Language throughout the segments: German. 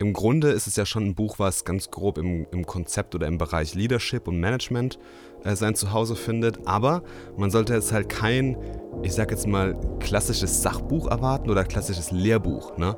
im Grunde ist es ja schon ein Buch, was ganz grob im, im Konzept oder im Bereich Leadership und Management äh, sein Zuhause findet. Aber man sollte jetzt halt kein, ich sag jetzt mal, klassisches Sachbuch erwarten oder klassisches Lehrbuch. Ne?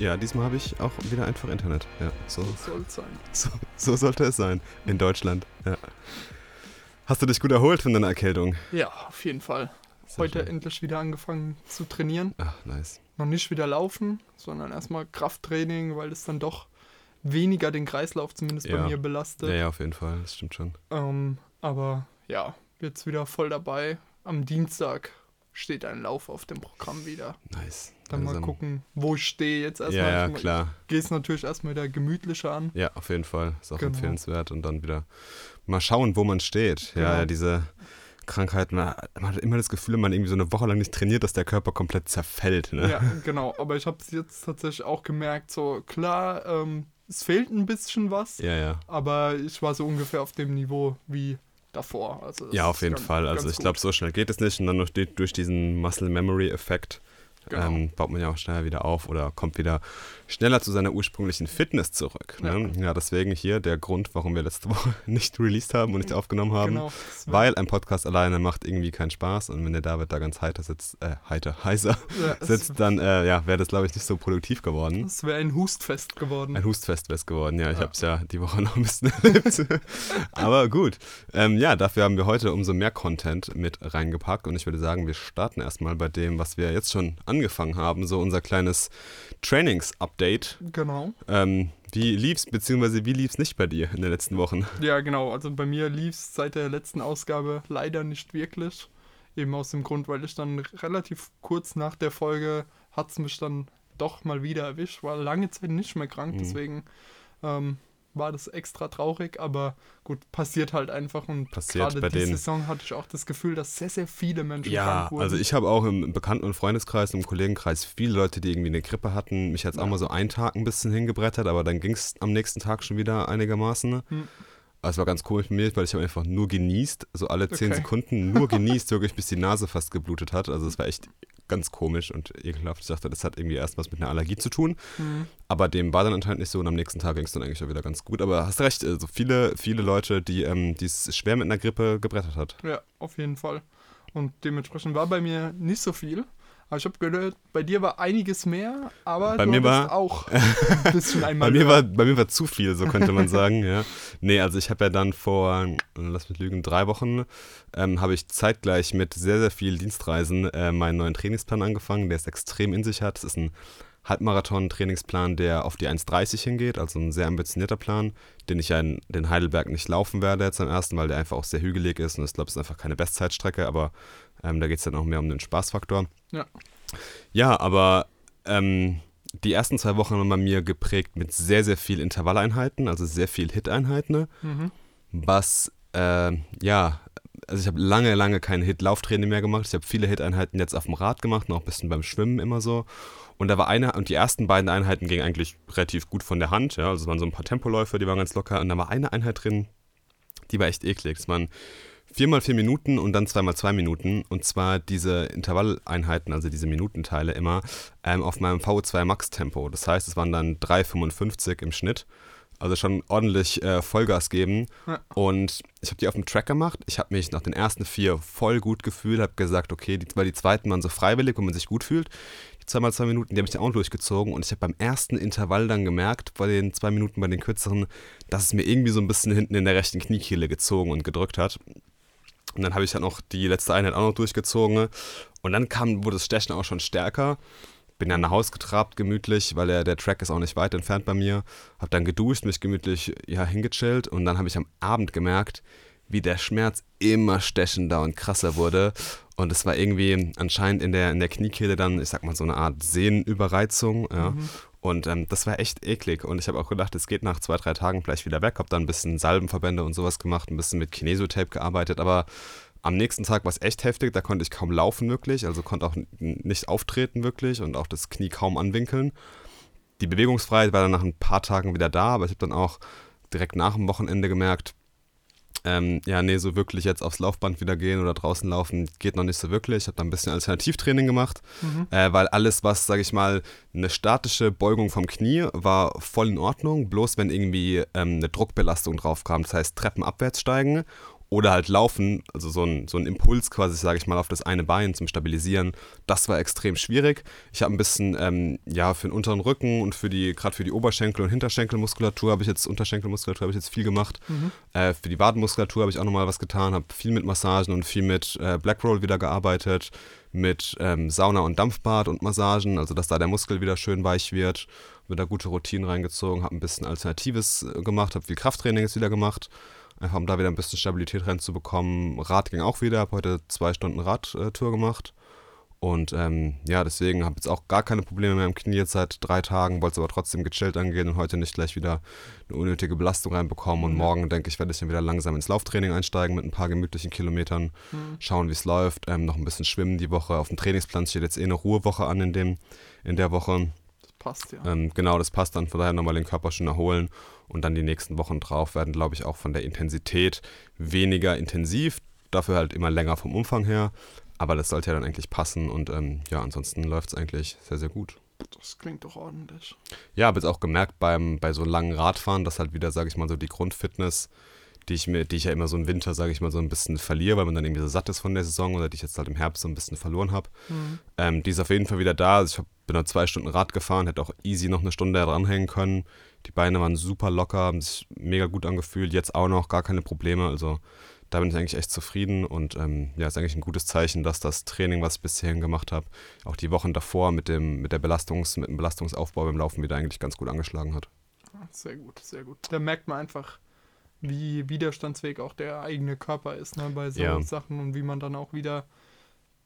Ja, diesmal habe ich auch wieder einfach Internet. Ja, so, soll sein. so, so sollte es sein. In Deutschland. Ja. Hast du dich gut erholt von deiner Erkältung? Ja, auf jeden Fall. Sehr Heute schön. endlich wieder angefangen zu trainieren. Ach, nice. Noch nicht wieder laufen, sondern erstmal Krafttraining, weil es dann doch weniger den Kreislauf zumindest Ja. bei mir belastet. Ja, ja, auf jeden Fall. Das stimmt schon. Ähm, aber ja, jetzt wieder voll dabei. Am Dienstag steht ein Lauf auf dem Programm wieder. Nice. Dann mal Langsam. gucken, wo ich stehe jetzt erstmal. Ja, ja, Ich klar. Gehe es natürlich erstmal wieder gemütlicher an. Ja, auf jeden Fall. Ist auch Genau. empfehlenswert. Und dann wieder mal schauen, wo man steht. Ja, Genau. ja, diese Krankheit, man, man hat immer das Gefühl, wenn man irgendwie so eine Woche lang nicht trainiert, dass der Körper komplett zerfällt. Ne? Ja, genau. Aber ich habe es jetzt tatsächlich auch gemerkt, so klar, ähm, es fehlt ein bisschen was, ja. ja. aber ich war so ungefähr auf dem Niveau wie davor. Also Ja, auf jeden ganz- Fall. Also ganz ich glaube, so schnell geht es nicht. Und dann durch, die- durch diesen Muscle Memory Effekt Genau. ähm, baut man ja auch schneller wieder auf oder kommt wieder schneller zu seiner ursprünglichen Fitness zurück. Ne? Ja. deswegen hier der Grund, warum wir letzte Woche nicht released haben und nicht aufgenommen haben. Genau. Weil ein Podcast alleine macht irgendwie keinen Spaß und wenn der David da ganz heiter sitzt, äh, heiter, heiser ja, sitzt, dann äh, ja, wäre das, glaube ich, nicht so produktiv geworden. Es wäre ein Hustfest geworden. Ein Hustfest wäre es geworden, ja. Ich Ja. habe es ja die Woche noch ein bisschen erlebt. Aber gut. Ähm, ja, dafür haben wir heute umso mehr Content mit reingepackt. Und ich würde sagen, wir starten erstmal bei dem, was wir jetzt schon angefangen haben. So unser kleines Trainings-Update. Genau. Ähm, wie lief's, beziehungsweise wie lief's nicht bei dir in den letzten Wochen? Ja, genau. Also bei mir lief es seit der letzten Ausgabe leider nicht wirklich. Eben aus dem Grund, weil ich dann relativ kurz nach der Folge hat es mich dann doch mal wieder erwischt. War lange Zeit nicht mehr krank, Mhm. deswegen ähm, war das extra traurig. Aber gut, passiert halt einfach. Und Passiert gerade bei die denen. Saison hatte ich auch das Gefühl, dass sehr, sehr viele Menschen Ja, krank wurden. also ich habe auch im Bekannten- und Freundeskreis, im Kollegenkreis viele Leute, die irgendwie eine Grippe hatten. Mich hat auch Ja. mal so einen Tag ein bisschen hingebrettert, aber dann ging es am nächsten Tag schon wieder einigermaßen. ne? Hm. Es war ganz komisch mit mir, weil ich habe einfach nur genießt, so alle zehn Okay. Sekunden nur genießt, wirklich bis die Nase fast geblutet hat. Also es war echt ganz komisch und ekelhaft. Ich dachte, das hat irgendwie erst was mit einer Allergie zu tun. Hm. Aber dem war dann anscheinend nicht so und am nächsten Tag ging es dann eigentlich auch wieder ganz gut. Aber hast recht, also viele, viele Leute, die ähm, die es schwer mit einer Grippe gebrettert hat. Ja, auf jeden Fall. Und dementsprechend war bei mir nicht so viel. Aber ich habe gehört, bei dir war einiges mehr, aber Bei du mir war- auch ein bisschen einmal Bei mir, war, bei mir war zu viel, so könnte man sagen, ja. Nee, also ich habe ja dann vor, lass mich lügen, drei Wochen, ähm, habe ich zeitgleich mit sehr, sehr vielen Dienstreisen äh, meinen neuen Trainingsplan angefangen, der es extrem in sich hat. Es ist ein Halbmarathon-Trainingsplan, der auf die 1,30 hingeht, also ein sehr ambitionierter Plan, den ich ja in den Heidelberg nicht laufen werde jetzt am ersten, weil der einfach auch sehr hügelig ist und ich glaube, es ist einfach keine Bestzeitstrecke, aber ähm, da geht es dann auch mehr um den Spaßfaktor. Ja. Ja, aber ähm, die ersten zwei Wochen waren bei mir geprägt mit sehr, sehr viel Intervalleinheiten, also sehr viel Hit-Einheiten, ne? Mhm. was, äh, ja, also ich habe lange, lange kein Hit-Lauftraining mehr gemacht. Ich habe viele Hit-Einheiten jetzt auf dem Rad gemacht und auch ein bisschen beim Schwimmen immer so. Und da war eine, und die ersten beiden Einheiten gingen eigentlich relativ gut von der Hand, ja, also es waren so ein paar Tempoläufe, die waren ganz locker. Und da war eine Einheit drin, die war echt eklig. Es waren viermal vier Minuten und dann zweimal zwei Minuten. Und zwar diese Intervalleinheiten, also diese Minutenteile immer, ähm, auf meinem VO2 Max-Tempo. Das heißt, es waren dann 3,55 im Schnitt. Also schon ordentlich äh, Vollgas geben. Ja. Und ich habe die auf dem Track gemacht. Ich habe mich nach den ersten vier voll gut gefühlt, habe gesagt, okay, die, weil die zweiten waren so freiwillig, wo man sich gut fühlt. Die zweimal zwei Minuten, die habe ich dann auch durchgezogen. Und ich habe beim ersten Intervall dann gemerkt, bei den zwei Minuten, bei den kürzeren, dass es mir irgendwie so ein bisschen hinten in der rechten Kniekehle gezogen und gedrückt hat. Und dann habe ich dann auch die letzte Einheit auch noch durchgezogen. Und dann kam, wurde das Stechen auch schon stärker. Bin dann nach Hause getrabt, gemütlich, weil der, der Track ist auch nicht weit entfernt bei mir. Hab dann geduscht, mich gemütlich ja, hingechillt. Und dann habe ich am Abend gemerkt, wie der Schmerz immer stechender und krasser wurde. Und es war irgendwie anscheinend in der, in der Kniekehle dann, ich sag mal, so eine Art Sehnenüberreizung. Ja. Mhm. Und ähm, das war echt eklig. Und ich habe auch gedacht, es geht nach zwei, drei Tagen vielleicht wieder weg. Habe dann ein bisschen Salbenverbände und sowas gemacht, ein bisschen mit Kinesotape gearbeitet. Aber Am nächsten Tag war es echt heftig, da konnte ich kaum laufen wirklich, also konnte auch nicht auftreten wirklich und auch das Knie kaum anwinkeln. Die Bewegungsfreiheit war dann nach ein paar Tagen wieder da, aber ich habe dann auch direkt nach dem Wochenende gemerkt, ähm, ja, nee, so wirklich jetzt aufs Laufband wieder gehen oder draußen laufen geht noch nicht so wirklich. Ich habe da ein bisschen Alternativtraining gemacht, mhm. äh, weil alles, was, sage ich mal, eine statische Beugung vom Knie war voll in Ordnung, bloß wenn irgendwie ähm, eine Druckbelastung drauf kam, das heißt Treppen abwärts steigen oder halt laufen, also so ein, so ein Impuls quasi, sage ich mal, auf das eine Bein zum Stabilisieren, das war extrem schwierig. Ich habe ein bisschen, ähm, ja, für den unteren Rücken und für die, gerade für die Oberschenkel- und Hinterschenkelmuskulatur habe ich jetzt, Unterschenkelmuskulatur habe ich jetzt viel gemacht. Mhm. Äh, für die Wadenmuskulatur habe ich auch nochmal was getan, habe viel mit Massagen und viel mit äh, Blackroll wieder gearbeitet, mit ähm, Sauna und Dampfbad und Massagen, also dass da der Muskel wieder schön weich wird. Mir da gute Routinen reingezogen, habe ein bisschen Alternatives äh, gemacht, habe viel Krafttraining jetzt wieder gemacht einfach um da wieder ein bisschen Stabilität reinzubekommen. Rad ging auch wieder, habe heute zwei Stunden Radtour gemacht. Und ähm, ja, deswegen habe ich jetzt auch gar keine Probleme mehr im Knie jetzt seit drei Tagen, wollte es aber trotzdem gechillt angehen und heute nicht gleich wieder eine unnötige Belastung reinbekommen. Und morgen, denke ich, werde ich dann wieder langsam ins Lauftraining einsteigen mit ein paar gemütlichen Kilometern, mhm. schauen, wie es läuft. Ähm, noch ein bisschen schwimmen die Woche. Auf dem Trainingsplan steht jetzt eh eine Ruhewoche an in, dem, in der Woche. Passt, ja. Ähm, genau, das passt dann. Von daher nochmal den Körper schön erholen und dann die nächsten Wochen drauf werden, glaube ich, auch von der Intensität weniger intensiv, dafür halt immer länger vom Umfang her. Aber das sollte ja dann eigentlich passen und ähm, ja, ansonsten läuft es eigentlich sehr, sehr gut. Das klingt doch ordentlich. Ja, habe jetzt auch gemerkt beim, bei so langen Radfahren, dass halt wieder, sage ich mal, so die Grundfitness, die ich mir, die ich ja immer so im Winter, sage ich mal, so ein bisschen verliere, weil man dann irgendwie so satt ist von der Saison oder die ich jetzt halt im Herbst so ein bisschen verloren habe. Mhm. Ähm, die ist auf jeden Fall wieder da. Also ich hab, bin da zwei Stunden Rad gefahren, hätte auch easy noch eine Stunde dranhängen können. Die Beine waren super locker, haben sich mega gut angefühlt. Jetzt auch noch gar keine Probleme. Also da bin ich eigentlich echt zufrieden und ähm, ja, ist eigentlich ein gutes Zeichen, dass das Training, was ich bisher gemacht habe, auch die Wochen davor mit dem, mit der Belastungs, mit dem Belastungsaufbau beim Laufen wieder eigentlich ganz gut angeschlagen hat. Sehr gut, sehr gut. Da merkt man einfach, wie widerstandsfähig auch der eigene Körper ist ne, bei so ja. Sachen und wie man dann auch wieder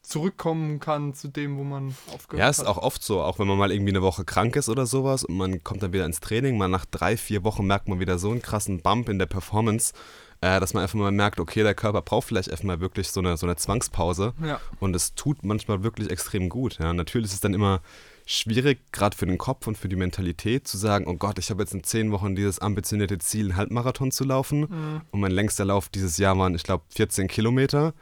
zurückkommen kann zu dem, wo man aufgehört hat. Ja, ist hat. auch oft so, auch wenn man mal irgendwie eine Woche krank ist oder sowas und man kommt dann wieder ins Training, mal nach drei, vier Wochen merkt man wieder so einen krassen Bump in der Performance, äh, dass man einfach mal merkt, okay, der Körper braucht vielleicht einfach mal wirklich so eine, so eine Zwangspause ja. und es tut manchmal wirklich extrem gut. Ja. Natürlich ist es dann immer schwierig, gerade für den Kopf und für die Mentalität, zu sagen, oh Gott, ich habe jetzt in zehn Wochen dieses ambitionierte Ziel, einen Halbmarathon zu laufen mhm. und mein längster Lauf dieses Jahr waren, ich glaube, 14 Kilometer.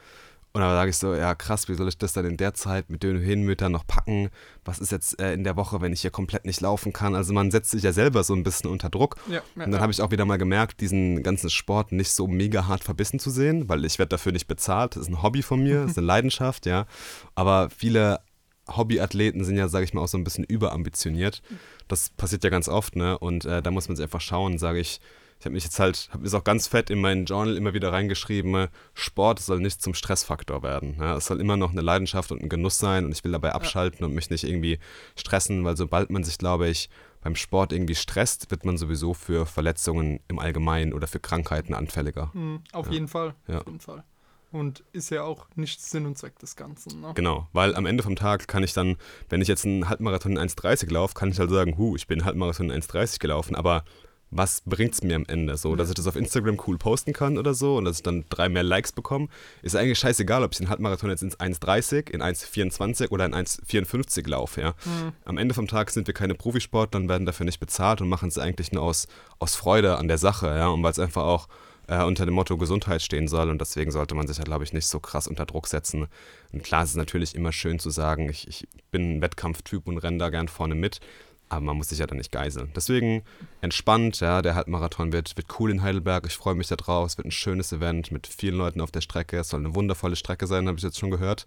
Und dann sage ich so, ja krass, wie soll ich das dann in der Zeit mit den Höhenmetern noch packen? Was ist jetzt äh, in der Woche, wenn ich hier komplett nicht laufen kann? Also man setzt sich ja selber so ein bisschen unter Druck. Ja, ja, und dann ja. habe ich auch wieder mal gemerkt, diesen ganzen Sport nicht so mega hart verbissen zu sehen, weil ich werde dafür nicht bezahlt. Das ist ein Hobby von mir, das ist eine Leidenschaft, ja. Aber viele Hobbyathleten sind ja, sage ich mal, auch so ein bisschen überambitioniert. Das passiert ja ganz oft, ne? Und äh, da muss man sich einfach schauen, sage ich, ich habe mich jetzt halt, habe es auch ganz fett in meinen Journal immer wieder reingeschrieben, Sport soll nicht zum Stressfaktor werden. Ja, es soll immer noch eine Leidenschaft und ein Genuss sein und ich will dabei abschalten ja. und mich nicht irgendwie stressen, weil sobald man sich, glaube ich, beim Sport irgendwie stresst, wird man sowieso für Verletzungen im Allgemeinen oder für Krankheiten anfälliger. Mhm, auf ja. jeden Fall. Auf jeden Fall. Und ist ja auch nicht Sinn und Zweck des Ganzen. Ne? Genau, weil am Ende vom Tag kann ich dann, wenn ich jetzt einen Halbmarathon in 1,30 laufe, kann ich halt sagen, hu, ich bin einen Halbmarathon in 1,30 gelaufen, aber was bringt es mir am Ende? So, dass ich das auf Instagram cool posten kann oder so und dass ich dann drei mehr Likes bekomme, ist eigentlich scheißegal, ob ich den Halbmarathon jetzt in 1,30, in 1,24 oder in 1,54 laufe. Ja? Mhm. Am Ende vom Tag sind wir keine Profisportler und werden dafür nicht bezahlt und machen es eigentlich nur aus, aus Freude an der Sache, ja, und weil es einfach auch äh, unter dem Motto Gesundheit stehen soll und deswegen sollte man sich ja, glaube ich, nicht so krass unter Druck setzen. Und klar, es ist natürlich immer schön zu sagen, ich, ich bin ein Wettkampftyp und renne da gern vorne mit aber man muss sich ja dann nicht geiseln. Deswegen entspannt, ja, der Halbmarathon wird, wird cool in Heidelberg. Ich freue mich da drauf. Es wird ein schönes Event mit vielen Leuten auf der Strecke. Es soll eine wundervolle Strecke sein, habe ich jetzt schon gehört.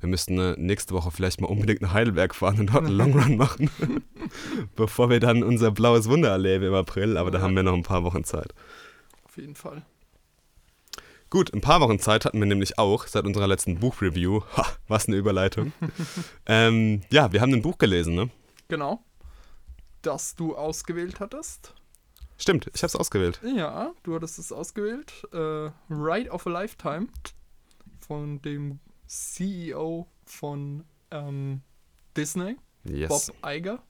Wir müssten äh, nächste Woche vielleicht mal unbedingt nach Heidelberg fahren und dort einen Longrun machen, bevor wir dann unser blaues Wunder erleben im April. Aber da haben wir noch ein paar Wochen Zeit. Auf jeden Fall. Gut, ein paar Wochen Zeit hatten wir nämlich auch seit unserer letzten Buchreview. Ha, was eine Überleitung. ähm, ja, wir haben ein Buch gelesen, ne? Genau das du ausgewählt hattest. Stimmt, ich habe es ausgewählt. Ja, du hattest es ausgewählt. Äh, Ride of a Lifetime von dem CEO von ähm, Disney, yes. Bob Iger.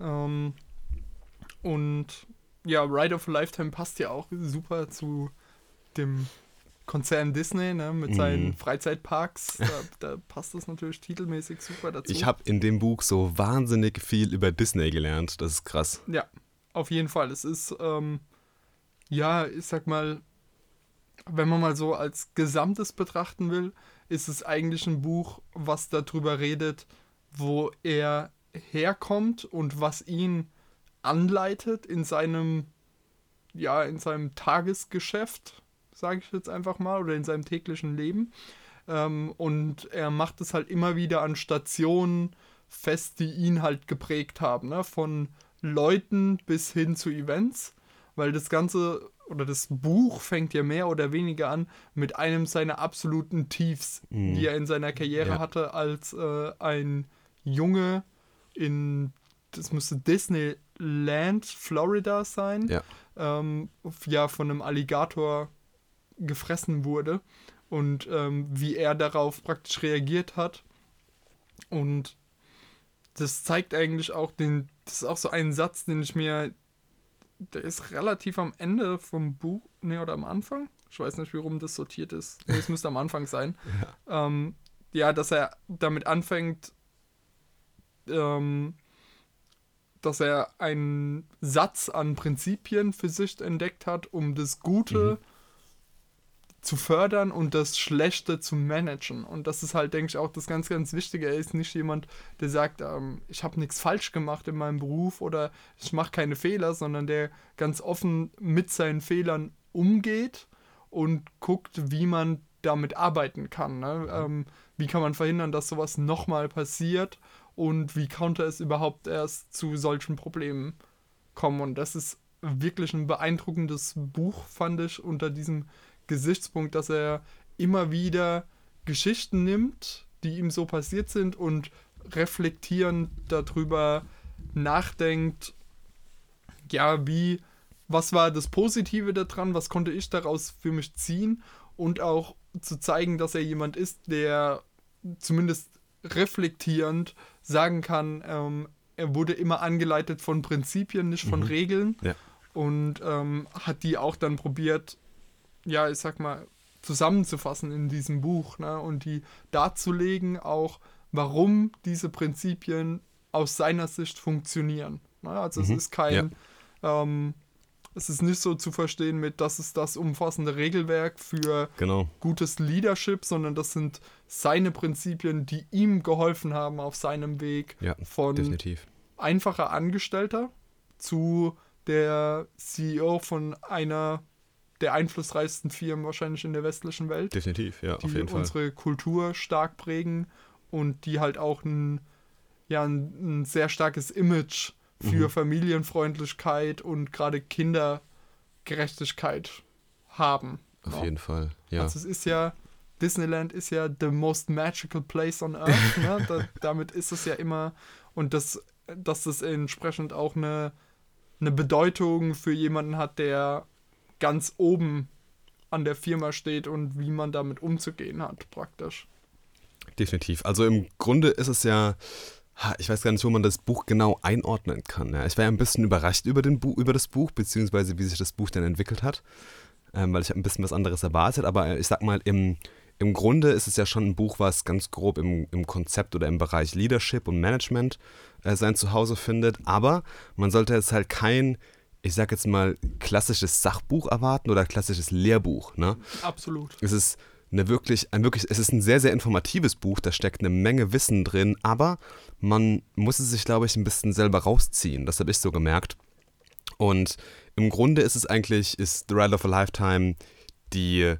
Ähm, und ja, Ride of a Lifetime passt ja auch super zu dem Konzern Disney, ne, mit seinen Freizeitparks. Da, da passt das natürlich titelmäßig super dazu. Ich habe in dem Buch so wahnsinnig viel über Disney gelernt. Das ist krass. Ja, auf jeden Fall. Es ist, ähm, ja, ich sag mal, wenn man mal so als Gesamtes betrachten will, ist es eigentlich ein Buch, was darüber redet, wo er herkommt und was ihn anleitet in seinem, ja, in seinem Tagesgeschäft, sage ich jetzt einfach mal, oder in seinem täglichen Leben. Ähm, und er macht es halt immer wieder an Stationen fest, die ihn halt geprägt haben, ne? von Leuten bis hin zu Events, weil das Ganze oder das Buch fängt ja mehr oder weniger an mit einem seiner absoluten Tiefs, Mhm. die er in seiner Karriere Ja. hatte als äh, ein Junge in, das müsste Disneyland, Florida sein, Ja. ähm, ja von einem Alligator gefressen wurde und ähm, wie er darauf praktisch reagiert hat. Und das zeigt eigentlich auch den, das ist auch so ein Satz, den ich mir, der ist relativ am Ende vom Buch, ne, oder am Anfang? Ich weiß nicht, wie rum das sortiert ist. Nee, es müsste am Anfang sein. Ja. Ähm, ja, dass er damit anfängt, ähm, dass er einen Satz an Prinzipien für sich entdeckt hat, um das Gute zu fördern und das Schlechte zu managen. Und das ist halt, denke ich, auch das ganz, ganz Wichtige. Er ist nicht jemand, der sagt, ähm, ich habe nichts falsch gemacht in meinem Beruf oder ich mache keine Fehler, sondern der ganz offen mit seinen Fehlern umgeht und guckt, wie man damit arbeiten kann. Ne? Ähm, wie kann man verhindern, dass sowas nochmal passiert und wie konnte es überhaupt erst zu solchen Problemen kommen. Und das ist wirklich ein beeindruckendes Buch, fand ich, unter diesem Gesichtspunkt, dass er immer wieder Geschichten nimmt, die ihm so passiert sind und reflektierend darüber nachdenkt, ja, wie, was war das Positive daran, was konnte ich daraus für mich ziehen und auch zu zeigen, dass er jemand ist, der zumindest reflektierend sagen kann, ähm, er wurde immer angeleitet von Prinzipien, nicht von Mhm. Regeln Ja. und ähm, hat die auch dann probiert, ja, ich sag mal, zusammenzufassen in diesem Buch ne? und die darzulegen, auch warum diese Prinzipien aus seiner Sicht funktionieren. Ne? Also es Mhm. ist kein, ähm, es ist nicht so zu verstehen mit, das ist das umfassende Regelwerk für Genau. gutes Leadership, sondern das sind seine Prinzipien, die ihm geholfen haben auf seinem Weg Ja, von definitiv. einfacher Angestellter zu der CEO von einer der einflussreichsten Firmen wahrscheinlich in der westlichen Welt, Definitiv, ja, auf die jeden Fall. unsere Kultur stark prägen und die halt auch ein, ja, ein, ein sehr starkes Image für Mhm. Familienfreundlichkeit und gerade Kindergerechtigkeit haben. Auf Ja. jeden Fall, ja. Also es ist ja, Disneyland ist ja the most magical place on earth. ne? da, damit ist es ja immer, und das, dass das entsprechend auch eine, eine Bedeutung für jemanden hat, der ganz oben an der Firma steht und wie man damit umzugehen hat, praktisch. Definitiv. Also im Grunde ist es ja, ich weiß gar nicht, wo man das Buch genau einordnen kann. Ja. Ich war ja ein bisschen überrascht über, den Bu über das Buch, beziehungsweise wie sich das Buch dann entwickelt hat, ähm, weil ich ein bisschen was anderes erwartet. Aber äh, ich sag mal, im, im Grunde ist es ja schon ein Buch, was ganz grob im, im Konzept oder im Bereich Leadership und Management äh, sein Zuhause findet. Aber man sollte jetzt halt kein, ich sag jetzt mal, klassisches Sachbuch erwarten oder klassisches Lehrbuch. Ne? Absolut. Es ist eine wirklich, ein wirklich, es ist ein sehr, sehr informatives Buch, da steckt eine Menge Wissen drin, aber man muss es sich, glaube ich, ein bisschen selber rausziehen. Das habe ich so gemerkt. Und im Grunde ist es eigentlich, ist The Ride of a Lifetime die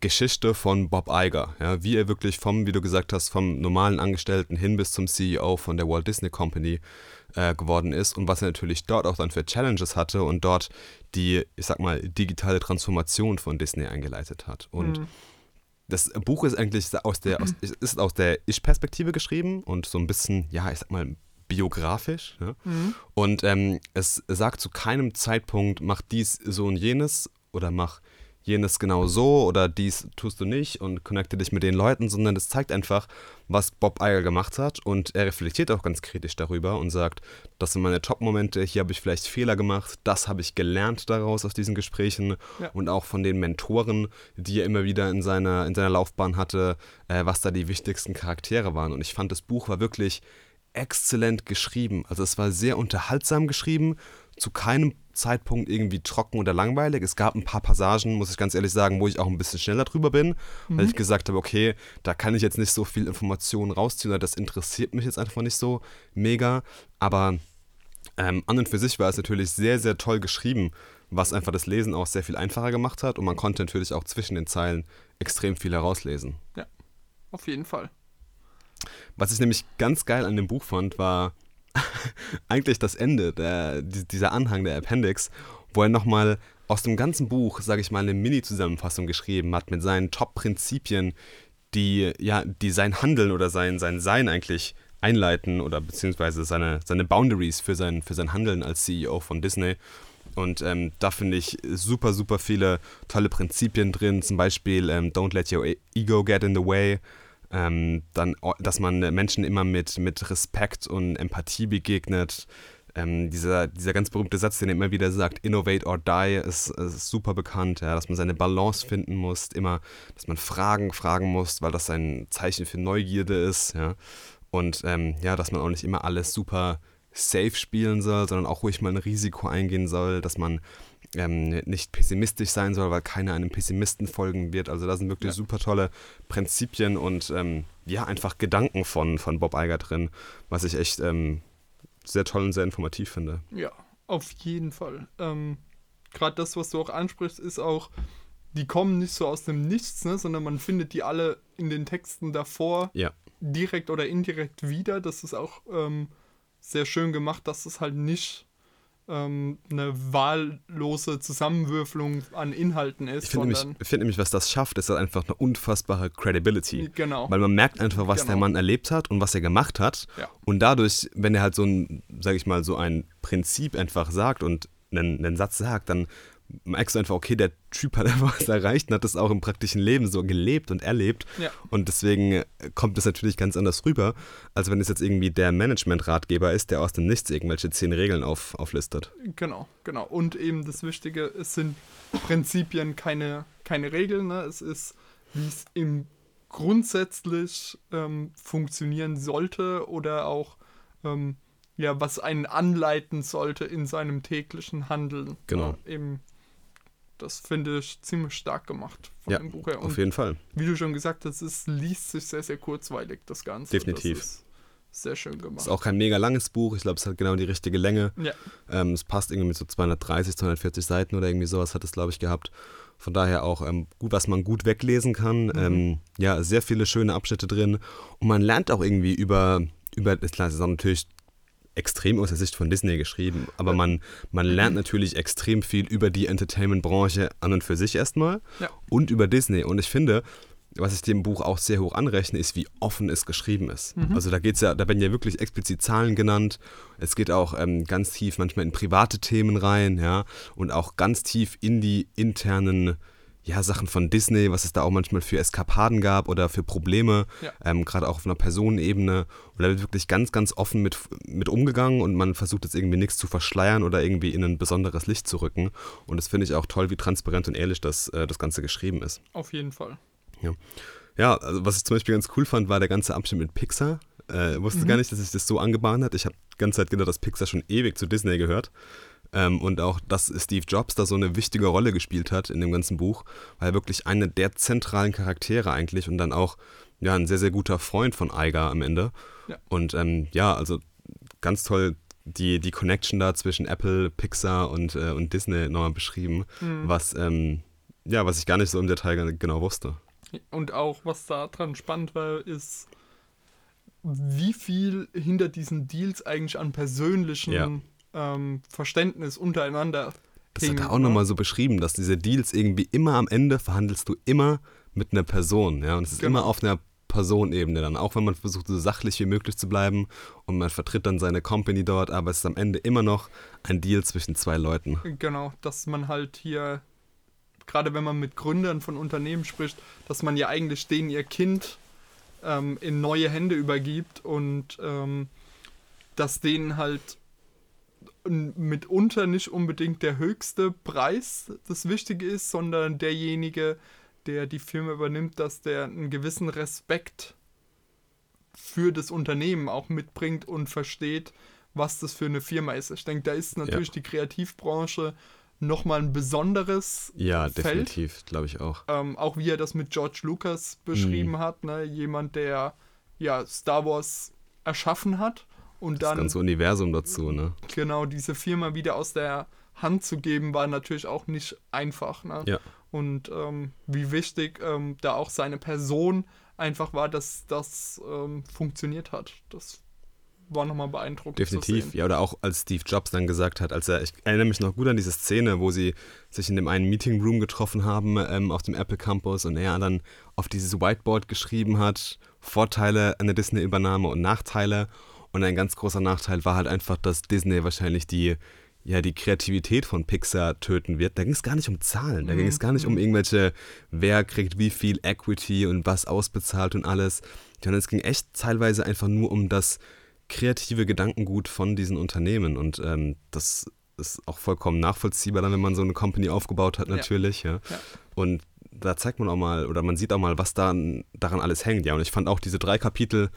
Geschichte von Bob Iger, ja, wie er wirklich vom, wie du gesagt hast, vom normalen Angestellten hin bis zum CEO von der Walt Disney Company äh, geworden ist und was er natürlich dort auch dann für Challenges hatte und dort die, ich sag mal, digitale Transformation von Disney eingeleitet hat. Und Mhm. das Buch ist eigentlich aus der, aus, ist aus der Ich-Perspektive geschrieben und so ein bisschen, ja, ich sag mal, biografisch. Ja? Mhm. Und ähm, es sagt zu keinem Zeitpunkt, mach dies, so und jenes oder mach jenes genau so oder dies tust du nicht und connecte dich mit den Leuten, sondern es zeigt einfach, was Bob Iger gemacht hat und er reflektiert auch ganz kritisch darüber und sagt, das sind meine Top-Momente, hier habe ich vielleicht Fehler gemacht, das habe ich gelernt daraus aus diesen Gesprächen ja. und auch von den Mentoren, die er immer wieder in seiner, in seiner Laufbahn hatte, äh, was da die wichtigsten Charaktere waren und ich fand, das Buch war wirklich exzellent geschrieben. Also es war sehr unterhaltsam geschrieben, zu keinem Zeitpunkt irgendwie trocken oder langweilig. Es gab ein paar Passagen, muss ich ganz ehrlich sagen, wo ich auch ein bisschen schneller drüber bin, mhm. weil ich gesagt habe, okay, da kann ich jetzt nicht so viel Informationen rausziehen oder das interessiert mich jetzt einfach nicht so mega. Aber ähm, an und für sich war es natürlich sehr, sehr toll geschrieben, was einfach das Lesen auch sehr viel einfacher gemacht hat und man konnte natürlich auch zwischen den Zeilen extrem viel herauslesen. Ja, auf jeden Fall. Was ich nämlich ganz geil an dem Buch fand, war eigentlich das Ende, der, dieser Anhang, der Appendix, wo er nochmal aus dem ganzen Buch, sage ich mal, eine Mini-Zusammenfassung geschrieben hat mit seinen Top-Prinzipien, die, ja, die sein Handeln oder sein, sein Sein eigentlich einleiten oder beziehungsweise seine, seine Boundaries für sein, für sein Handeln als CEO von Disney. Und ähm, da finde ich super, super viele tolle Prinzipien drin. Zum Beispiel ähm, Don't let your ego get in the way. Ähm, dann, dass man Menschen immer mit, mit Respekt und Empathie begegnet. Ähm, dieser, dieser ganz berühmte Satz, den er immer wieder sagt, innovate or die, ist, ist super bekannt, ja, dass man seine Balance finden muss, immer, dass man Fragen fragen muss, weil das ein Zeichen für Neugierde ist, ja. Und ähm, ja, dass man auch nicht immer alles super safe spielen soll, sondern auch ruhig mal ein Risiko eingehen soll, dass man ähm, nicht pessimistisch sein soll, weil keiner einem Pessimisten folgen wird. Also da sind wirklich ja. super tolle Prinzipien und ähm, ja, einfach Gedanken von, von Bob Iger drin, was ich echt ähm, sehr toll und sehr informativ finde. Ja, auf jeden Fall. Ähm, Gerade das, was du auch ansprichst, ist auch, die kommen nicht so aus dem Nichts, ne, sondern man findet die alle in den Texten davor ja. direkt oder indirekt wieder. Das ist auch ähm, sehr schön gemacht, dass es halt nicht ähm, eine wahllose Zusammenwürfelung an Inhalten ist. Ich finde nämlich, find nämlich, was das schafft, ist halt einfach eine unfassbare Credibility. Genau. Weil man merkt einfach, was genau. der Mann erlebt hat und was er gemacht hat. Ja. Und dadurch, wenn er halt so ein, sag ich mal, so ein Prinzip einfach sagt und einen, einen Satz sagt, dann merkst du einfach, okay, der Typ hat einfach was erreicht und hat das auch im praktischen Leben so gelebt und erlebt. Ja. Und deswegen kommt es natürlich ganz anders rüber, als wenn es jetzt irgendwie der Management-Ratgeber ist, der aus dem Nichts irgendwelche zehn Regeln auf, auflistet. Genau, genau. Und eben das Wichtige, es sind Prinzipien, keine, keine Regeln. Ne? Es ist, wie es im grundsätzlich ähm, funktionieren sollte oder auch ähm, ja, was einen anleiten sollte in seinem täglichen Handeln. Genau. Ja, eben das finde ich ziemlich stark gemacht von ja, dem Buch her. Und auf jeden Fall. Wie du schon gesagt hast, es liest sich sehr, sehr kurzweilig, das Ganze. Definitiv. sehr schön gemacht. Ist auch kein mega langes Buch. Ich glaube, es hat genau die richtige Länge. Ja. Ähm, es passt irgendwie mit so 230, 240 Seiten oder irgendwie sowas hat es, glaube ich, gehabt. Von daher auch ähm, gut, was man gut weglesen kann. Mhm. Ähm, ja, sehr viele schöne Abschnitte drin. Und man lernt auch irgendwie über, über klar, es ist auch natürlich extrem aus der Sicht von Disney geschrieben, aber man, man lernt natürlich extrem viel über die Entertainment-Branche an und für sich erstmal ja. und über Disney. Und ich finde, was ich dem Buch auch sehr hoch anrechne, ist, wie offen es geschrieben ist. Mhm. Also da geht's ja, da werden ja wirklich explizit Zahlen genannt. Es geht auch ähm, ganz tief manchmal in private Themen rein, ja, und auch ganz tief in die internen ja, Sachen von Disney, was es da auch manchmal für Eskapaden gab oder für Probleme, ja. ähm, gerade auch auf einer Personenebene. Und da wird wirklich ganz, ganz offen mit, mit umgegangen und man versucht jetzt irgendwie nichts zu verschleiern oder irgendwie in ein besonderes Licht zu rücken. Und das finde ich auch toll, wie transparent und ehrlich das, äh, das Ganze geschrieben ist. Auf jeden Fall. Ja. Ja, also was ich zum Beispiel ganz cool fand, war der ganze Abschnitt mit Pixar. Äh, wusste mhm. gar nicht, dass sich das so angebahnt hat. Ich habe die ganze Zeit gedacht, dass Pixar schon ewig zu Disney gehört. Ähm, und auch, dass Steve Jobs da so eine wichtige Rolle gespielt hat in dem ganzen Buch, weil er wirklich einer der zentralen Charaktere eigentlich und dann auch ja, ein sehr, sehr guter Freund von Iger am Ende. Ja. Und ähm, ja, also ganz toll die, die Connection da zwischen Apple, Pixar und, äh, und Disney nochmal beschrieben, mhm. was, ähm, ja, was ich gar nicht so im Detail genau wusste. Und auch, was da dran spannend war, ist, wie viel hinter diesen Deals eigentlich an persönlichen ja ähm, Verständnis untereinander. Das hing, hat er auch nochmal so beschrieben, dass diese Deals irgendwie immer am Ende verhandelst du immer mit einer Person, ja, und es ist genau. immer auf einer Personenebene dann, auch wenn man versucht, so sachlich wie möglich zu bleiben und man vertritt dann seine Company dort, aber es ist am Ende immer noch ein Deal zwischen zwei Leuten. Genau, dass man halt hier gerade wenn man mit Gründern von Unternehmen spricht, dass man ja eigentlich denen ihr Kind ähm, in neue Hände übergibt und ähm, dass denen halt mitunter nicht unbedingt der höchste Preis das Wichtige ist, sondern derjenige, der die Firma übernimmt, dass der einen gewissen Respekt für das Unternehmen auch mitbringt und versteht, was das für eine Firma ist. Ich denke, da ist natürlich ja. die Kreativbranche nochmal ein besonderes Ja, Feld. definitiv, glaube ich auch. Ähm, auch wie er das mit George Lucas beschrieben mhm. hat, ne? jemand, der ja Star Wars erschaffen hat und das dann. Das ganze Universum dazu, ne? Genau, diese Firma wieder aus der Hand zu geben, war natürlich auch nicht einfach. Ne? Ja. Und ähm, wie wichtig ähm, da auch seine Person einfach war, dass das ähm, funktioniert hat. Das war nochmal beeindruckend. Definitiv, ja, oder auch als Steve Jobs dann gesagt hat, als er, ich erinnere mich noch gut an diese Szene, wo sie sich in dem einen Meeting Room getroffen haben ähm, auf dem Apple Campus und er dann auf dieses Whiteboard geschrieben hat, Vorteile einer Disney-Übernahme und Nachteile. Und ein ganz großer Nachteil war halt einfach, dass Disney wahrscheinlich die, ja, die Kreativität von Pixar töten wird. Da ging es gar nicht um Zahlen, da mhm. ging es gar nicht um mhm. irgendwelche, wer kriegt wie viel Equity und was ausbezahlt und alles. Sondern es ging echt teilweise einfach nur um das kreative Gedankengut von diesen Unternehmen. Und ähm, das ist auch vollkommen nachvollziehbar, dann, wenn man so eine Company aufgebaut hat, natürlich. Ja. ja. Und da zeigt man auch mal, oder man sieht auch mal, was da, daran alles hängt. Ja, und ich fand auch diese drei Kapitel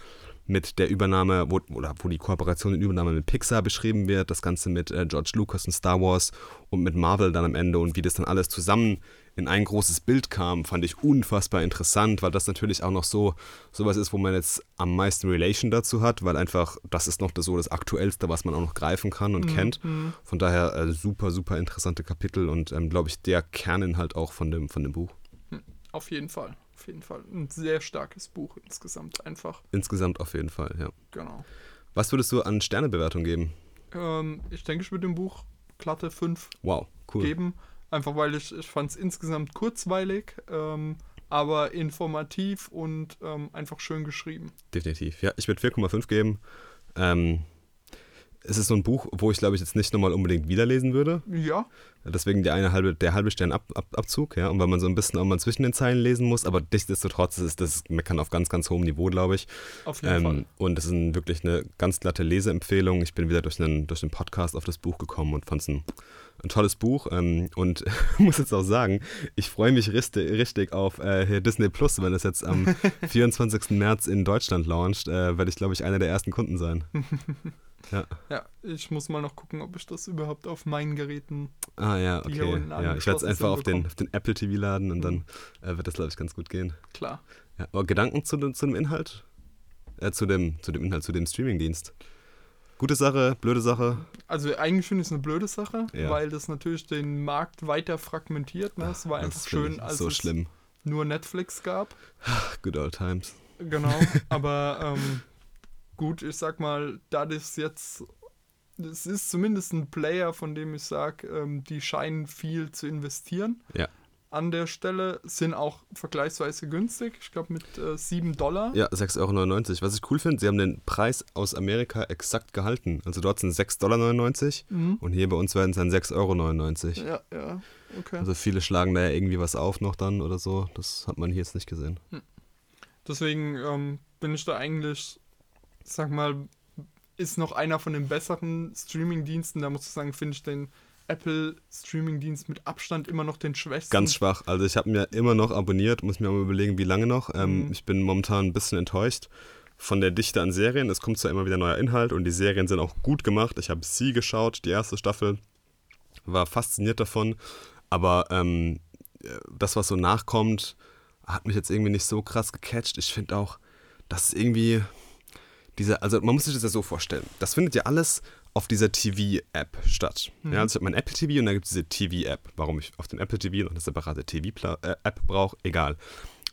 mit der Übernahme, wo, oder wo die Kooperation und Übernahme mit Pixar beschrieben wird, das Ganze mit äh, George Lucas und Star Wars und mit Marvel dann am Ende und wie das dann alles zusammen in ein großes Bild kam, fand ich unfassbar interessant, weil das natürlich auch noch so sowas ist, wo man jetzt am meisten Relation dazu hat, weil einfach das ist noch das, so das Aktuellste, was man auch noch greifen kann und mhm. kennt. Von daher äh, super, super interessante Kapitel und ähm, glaube ich der Kerninhalt auch von dem, von dem Buch. Hm, auf jeden Fall, auf jeden Fall. Ein sehr starkes Buch insgesamt einfach. Insgesamt auf jeden Fall, ja. Genau. Was würdest du an Sternebewertung geben? Ähm, ich denke, ich würde dem Buch glatte 5 wow, cool. geben. Einfach weil ich, ich fand es insgesamt kurzweilig, ähm, aber informativ und ähm, einfach schön geschrieben. Definitiv. Ja, ich würde 4,5 geben. Ähm, es ist so ein Buch, wo ich glaube ich jetzt nicht nochmal unbedingt wiederlesen würde. Ja. Deswegen der eine halbe, der halbe Stern Ab, Ab, Abzug, ja, und weil man so ein bisschen auch mal zwischen den Zeilen lesen muss, aber nichtsdestotrotz ist das meckern auf ganz, ganz hohem Niveau, glaube ich. Auf jeden ähm, Fall. Und es ist ein, wirklich eine ganz glatte Leseempfehlung. Ich bin wieder durch einen, durch einen Podcast auf das Buch gekommen und fand es ein, ein tolles Buch. Ähm, und muss jetzt auch sagen, ich freue mich richtig, richtig auf äh, Disney Plus, wenn es jetzt am 24. März in Deutschland launcht, äh, werde ich, glaube ich, einer der ersten Kunden sein. Ja. ja, ich muss mal noch gucken, ob ich das überhaupt auf meinen Geräten. Ah ja, okay. Ja, ich werde es einfach auf den, auf den Apple TV laden und mhm. dann äh, wird das, glaube ich, ganz gut gehen. Klar. Ja, aber Gedanken zu, zu dem Inhalt? Äh, zu, dem, zu dem Inhalt, zu dem Streamingdienst. Gute Sache, blöde Sache? Also eigentlich finde ich es eine blöde Sache, ja. weil das natürlich den Markt weiter fragmentiert. Ne? Es war Ach, einfach schön, als so es schlimm. nur Netflix gab. Good old times. Genau, aber ähm, gut, ich sag mal, da das jetzt, es ist zumindest ein Player, von dem ich sage, ähm, die scheinen viel zu investieren. Ja. An der Stelle sind auch vergleichsweise günstig, ich glaube mit äh, 7 Dollar. Ja, 6,99 Euro. Was ich cool finde, sie haben den Preis aus Amerika exakt gehalten. Also dort sind 6,99 Dollar mhm. und hier bei uns werden es dann 6,99 Euro. Ja, ja, okay. Also viele schlagen da ja irgendwie was auf noch dann oder so. Das hat man hier jetzt nicht gesehen. Hm. Deswegen ähm, bin ich da eigentlich sag mal, ist noch einer von den besseren Streaming-Diensten. Da muss ich sagen, finde ich den Apple Streaming-Dienst mit Abstand immer noch den schwächsten. Ganz schwach. Also ich habe mir immer noch abonniert, muss mir mal überlegen, wie lange noch. Ähm, mhm. Ich bin momentan ein bisschen enttäuscht von der Dichte an Serien. Es kommt zwar immer wieder neuer Inhalt und die Serien sind auch gut gemacht. Ich habe sie geschaut, die erste Staffel, war fasziniert davon. Aber ähm, das, was so nachkommt, hat mich jetzt irgendwie nicht so krass gecatcht. Ich finde auch, dass es irgendwie diese, also man muss sich das ja so vorstellen. Das findet ja alles auf dieser TV-App statt. Mhm. Ja, also ich habe mein Apple TV und da gibt es diese TV-App. Warum ich auf dem Apple TV noch eine separate TV-App äh, brauche, egal.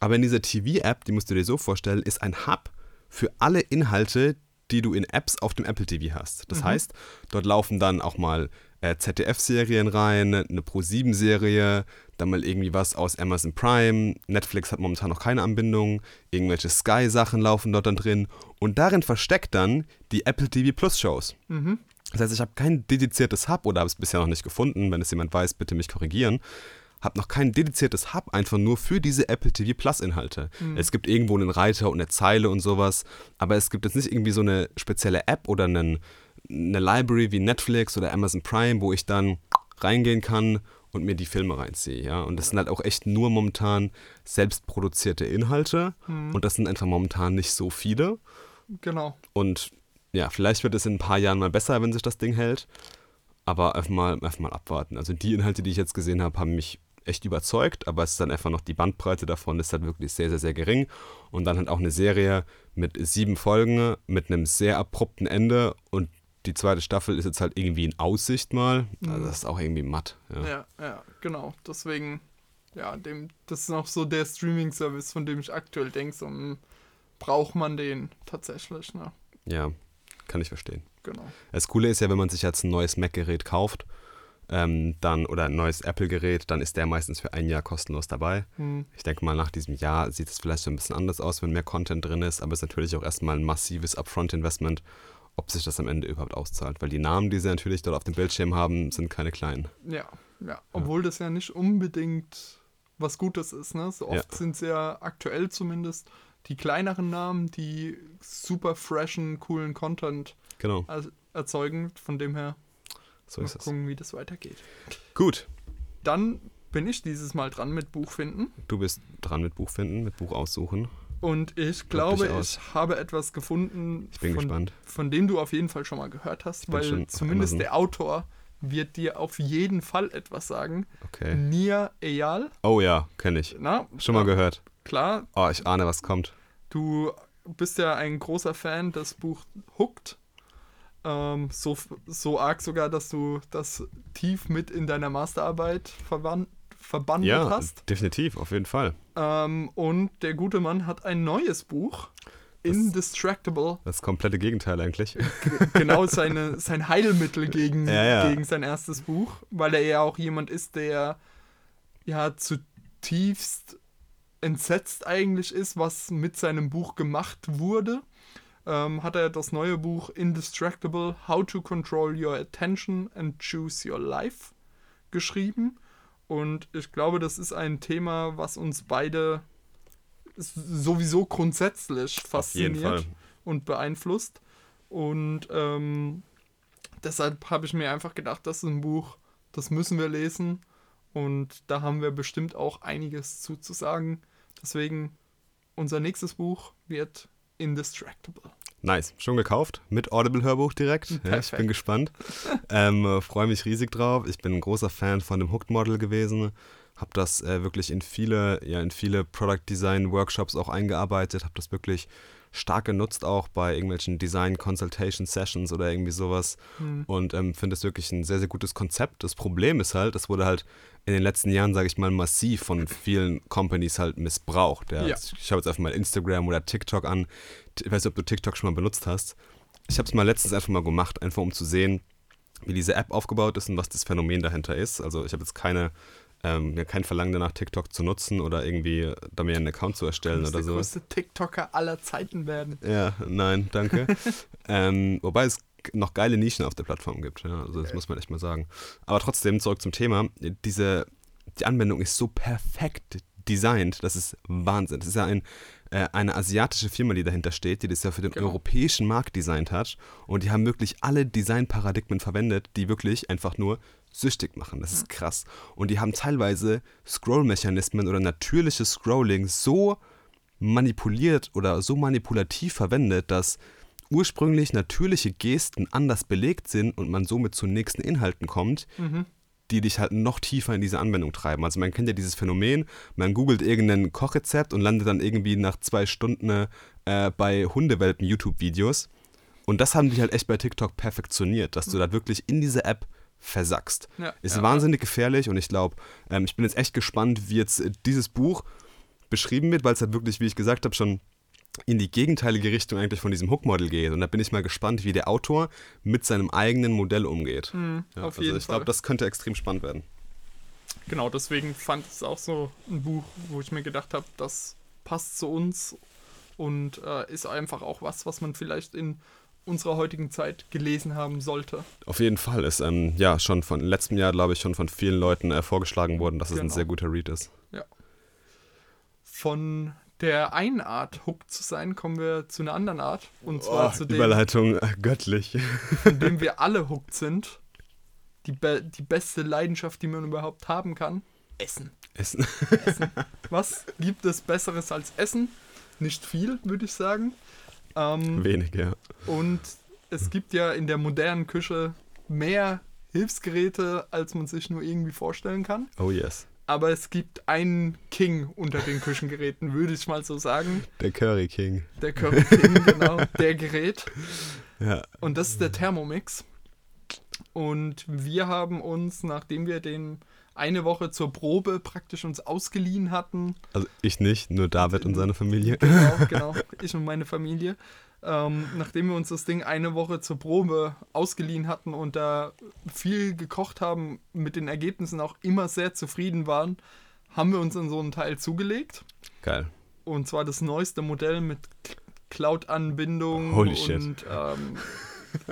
Aber in dieser TV-App, die musst du dir so vorstellen, ist ein Hub für alle Inhalte, die du in Apps auf dem Apple TV hast. Das mhm. heißt, dort laufen dann auch mal äh, ZDF-Serien rein, eine Pro-7-Serie, dann mal irgendwie was aus Amazon Prime. Netflix hat momentan noch keine Anbindung. Irgendwelche Sky-Sachen laufen dort dann drin. Und darin versteckt dann die Apple TV Plus-Shows. Mhm. Das heißt, ich habe kein dediziertes Hub oder habe es bisher noch nicht gefunden. Wenn es jemand weiß, bitte mich korrigieren. habe noch kein dediziertes Hub, einfach nur für diese Apple TV Plus Inhalte. Mhm. Es gibt irgendwo einen Reiter und eine Zeile und sowas, aber es gibt jetzt nicht irgendwie so eine spezielle App oder einen, eine Library wie Netflix oder Amazon Prime, wo ich dann reingehen kann und mir die Filme reinziehe, ja. Und das sind halt auch echt nur momentan selbstproduzierte Inhalte mhm. und das sind einfach momentan nicht so viele. Genau. Und ja, vielleicht wird es in ein paar Jahren mal besser, wenn sich das Ding hält. Aber einfach mal, einfach mal abwarten. Also die Inhalte, die ich jetzt gesehen habe, haben mich echt überzeugt, aber es ist dann einfach noch die Bandbreite davon ist halt wirklich sehr, sehr, sehr gering. Und dann halt auch eine Serie mit sieben Folgen, mit einem sehr abrupten Ende und die zweite Staffel ist jetzt halt irgendwie in Aussicht mal. Also mhm. das ist auch irgendwie matt. Ja, ja, ja genau. Deswegen, ja, dem, das ist noch so der Streaming-Service, von dem ich aktuell denke, so, hm, braucht man den tatsächlich, ne? Ja, kann ich verstehen. Genau. Das Coole ist ja, wenn man sich jetzt ein neues Mac-Gerät kauft, ähm, dann oder ein neues Apple-Gerät, dann ist der meistens für ein Jahr kostenlos dabei. Mhm. Ich denke mal, nach diesem Jahr sieht es vielleicht so ein bisschen anders aus, wenn mehr Content drin ist, aber es ist natürlich auch erstmal ein massives Upfront-Investment, ob sich das am Ende überhaupt auszahlt. Weil die Namen, die sie natürlich dort auf dem Bildschirm haben, sind keine kleinen. Ja, ja. Obwohl ja. das ja nicht unbedingt was Gutes ist, ne? So oft ja. sind es ja aktuell zumindest die kleineren Namen, die super freshen, coolen Content genau. erzeugen. Von dem her so ist mal gucken, es. wie das weitergeht. Gut. Dann bin ich dieses Mal dran mit Buch finden. Du bist dran mit Buch finden, mit Buch aussuchen. Und ich glaube, ich habe etwas gefunden, ich bin von, gespannt. von dem du auf jeden Fall schon mal gehört hast, weil zumindest der Autor wird dir auf jeden Fall etwas sagen. Okay. Nia Eyal. Oh ja, kenne ich. Na, schon mal gehört. Klar. Oh, ich ahne, was kommt. Du bist ja ein großer Fan des Buch Hooked. Ähm, so, so arg sogar, dass du das tief mit in deiner Masterarbeit verwandt, verbandelt ja, hast. Definitiv, auf jeden Fall. Ähm, und der gute Mann hat ein neues Buch. Das, Indistractable. Das komplette Gegenteil eigentlich. genau seine, sein Heilmittel gegen, ja, ja. gegen sein erstes Buch, weil er ja auch jemand ist, der ja zutiefst entsetzt eigentlich ist, was mit seinem Buch gemacht wurde ähm, hat er das neue Buch Indistractable How to Control Your Attention and Choose Your Life geschrieben. Und ich glaube, das ist ein Thema, was uns beide sowieso grundsätzlich fasziniert und beeinflusst. Und ähm, deshalb habe ich mir einfach gedacht, das ist ein Buch, das müssen wir lesen. Und da haben wir bestimmt auch einiges zu, zu sagen. Deswegen, unser nächstes Buch wird Indistractable. Nice, schon gekauft, mit Audible-Hörbuch direkt. Ja, ich bin gespannt. ähm, äh, Freue mich riesig drauf. Ich bin ein großer Fan von dem Hooked-Model gewesen. Habe das äh, wirklich in viele, ja, in viele Product Design Workshops auch eingearbeitet. Habe das wirklich stark genutzt auch bei irgendwelchen Design Consultation Sessions oder irgendwie sowas mhm. und ähm, finde es wirklich ein sehr, sehr gutes Konzept. Das Problem ist halt, das wurde halt in den letzten Jahren, sage ich mal, massiv von vielen Companies halt missbraucht. Ja. Ja. Ich schaue jetzt einfach mal Instagram oder TikTok an. Ich weiß nicht, ob du TikTok schon mal benutzt hast. Ich habe es mal letztens einfach mal gemacht, einfach um zu sehen, wie diese App aufgebaut ist und was das Phänomen dahinter ist. Also ich habe jetzt keine ähm, kein Verlangen danach, TikTok zu nutzen oder irgendwie da mir einen Account zu erstellen oder so. der größte TikToker aller Zeiten werden. Ja, nein, danke. ähm, wobei es noch geile Nischen auf der Plattform gibt. Ja, also das muss man echt mal sagen. Aber trotzdem, zurück zum Thema. Diese, die Anwendung ist so perfekt designt, das ist Wahnsinn. Das ist ja ein, äh, eine asiatische Firma, die dahinter steht, die das ja für den genau. europäischen Markt designt hat. Und die haben wirklich alle Designparadigmen verwendet, die wirklich einfach nur süchtig machen. Das ist krass. Und die haben teilweise Scroll-Mechanismen oder natürliches Scrolling so manipuliert oder so manipulativ verwendet, dass ursprünglich natürliche Gesten anders belegt sind und man somit zu nächsten Inhalten kommt, mhm. Die dich halt noch tiefer in diese Anwendung treiben. Also man kennt ja dieses Phänomen, man googelt irgendein Kochrezept und landet dann irgendwie nach zwei Stunden äh, bei Hundewelpen YouTube-Videos. Und das haben die halt echt bei TikTok perfektioniert, dass du mhm. da wirklich in diese App versackst. Ja, ist ja, wahnsinnig gefährlich und ich glaube, ähm, ich bin jetzt echt gespannt, wie jetzt dieses Buch beschrieben wird, weil es halt wirklich, wie ich gesagt habe, schon in die gegenteilige Richtung eigentlich von diesem Hook-Model geht. Und da bin ich mal gespannt, wie der Autor mit seinem eigenen Modell umgeht. Mhm, ja, also ich glaube, das könnte extrem spannend werden. Genau, deswegen fand ich es auch so ein Buch, wo ich mir gedacht habe, das passt zu uns und äh, ist einfach auch was, was man vielleicht in unserer heutigen Zeit gelesen haben sollte. Auf jeden Fall ist ähm, ja schon von letztem Jahr, glaube ich, schon von vielen Leuten äh, vorgeschlagen worden, dass es ein Genau. sehr guter Read ist. Von der einen Art hooked zu sein, kommen wir zu einer anderen Art. Und zwar zu dem, Überleitung äh, göttlich. von dem wir alle hooked sind. Die, be die beste Leidenschaft, die man überhaupt haben kann. Essen. Essen. Was gibt es Besseres als Essen? Nicht viel, würde ich sagen. Ähm, Wenig, ja. und es gibt ja in der modernen Küche mehr Hilfsgeräte, als man sich nur irgendwie vorstellen kann. Oh yes. Aber es gibt einen King unter den Küchengeräten, würde ich mal so sagen. Der Curry King. Der Curry King, genau, der Gerät. Ja. Und das ist der Thermomix. Und wir haben uns, nachdem wir den eine Woche zur Probe praktisch uns ausgeliehen hatten, Also ich nicht, nur David und seine Familie. genau, genau, ich und meine Familie, ähm, nachdem wir uns das Ding eine Woche zur Probe ausgeliehen hatten und da viel gekocht haben, mit den Ergebnissen auch immer sehr zufrieden waren, haben wir uns in so einen Teil zugelegt. Geil. Und zwar das neueste Modell mit Cloud-Anbindung und ähm,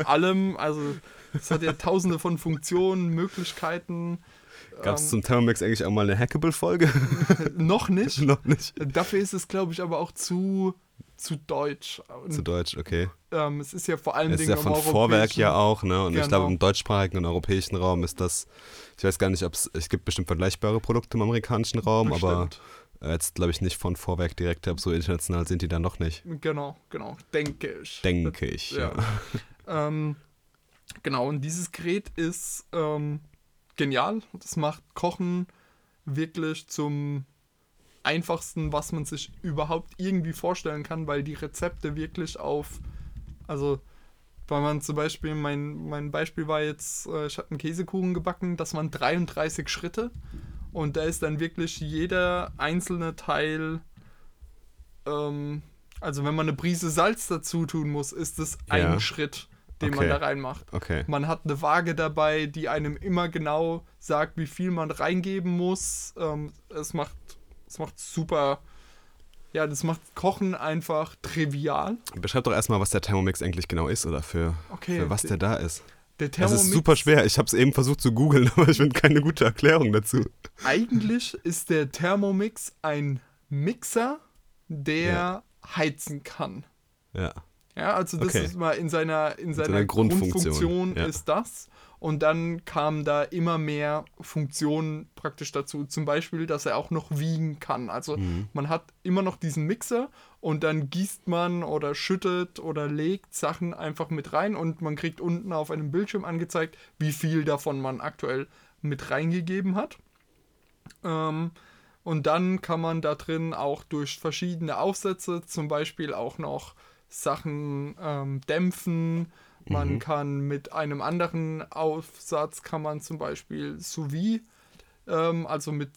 allem. Also es hat ja tausende von Funktionen, Möglichkeiten. Gab es Ähm, zum Thermomix eigentlich auch mal eine Hackable-Folge? noch nicht. Noch nicht. Dafür ist es, glaube ich, aber auch zu, zu deutsch. Und, Zu Deutsch, okay. ähm, es ist ja vor allen Es ist Dingen ja im von Vorwerk ja auch, ne? Und ich Genau. glaube, im deutschsprachigen und europäischen Raum ist das, ich weiß gar nicht, ob es, es gibt bestimmt vergleichbare Produkte im amerikanischen Raum, aber Bestimmt. äh, jetzt glaube ich nicht von Vorwerk direkt, aber so international sind die dann noch nicht. Genau, genau, denke ich. Denke ich, ja. Ähm, genau, und dieses Gerät ist ähm, genial. Das macht Kochen wirklich zum einfachsten, was man sich überhaupt irgendwie vorstellen kann, weil die Rezepte wirklich auf, also weil man zum Beispiel, mein, mein Beispiel war jetzt, äh, ich habe einen Käsekuchen gebacken, das waren 33 Schritte und da ist dann wirklich jeder einzelne Teil, ähm, also wenn man eine Prise Salz dazu tun muss, ist es ein Ja. Schritt, den Okay. man da reinmacht. Okay. Man hat eine Waage dabei, die einem immer genau sagt, wie viel man reingeben muss. Ähm, es macht, es macht super, ja, das macht Kochen einfach trivial. Beschreib doch erstmal, was der Thermomix eigentlich genau ist oder für, Okay, für was der- der da ist. Der Das Thermomix, ist super schwer. Ich habe es eben versucht zu googeln, aber ich finde keine gute Erklärung dazu. Eigentlich ist der Thermomix ein Mixer, der Ja. heizen kann. Ja. Ja, also das Okay. ist mal in seiner, in seiner, seiner Grundfunktion, Grundfunktion, ja. ist das. Und dann kamen da immer mehr Funktionen praktisch dazu. Zum Beispiel, dass er auch noch wiegen kann. Also Mhm. man hat immer noch diesen Mixer und dann gießt man oder schüttet oder legt Sachen einfach mit rein und man kriegt unten auf einem Bildschirm angezeigt, wie viel davon man aktuell mit reingegeben hat. Ähm, und dann kann man da drin auch durch verschiedene Aufsätze zum Beispiel auch noch Sachen ähm, dämpfen. Man Mhm. kann mit einem anderen Aufsatz kann man zum Beispiel sous vide, ähm, also mit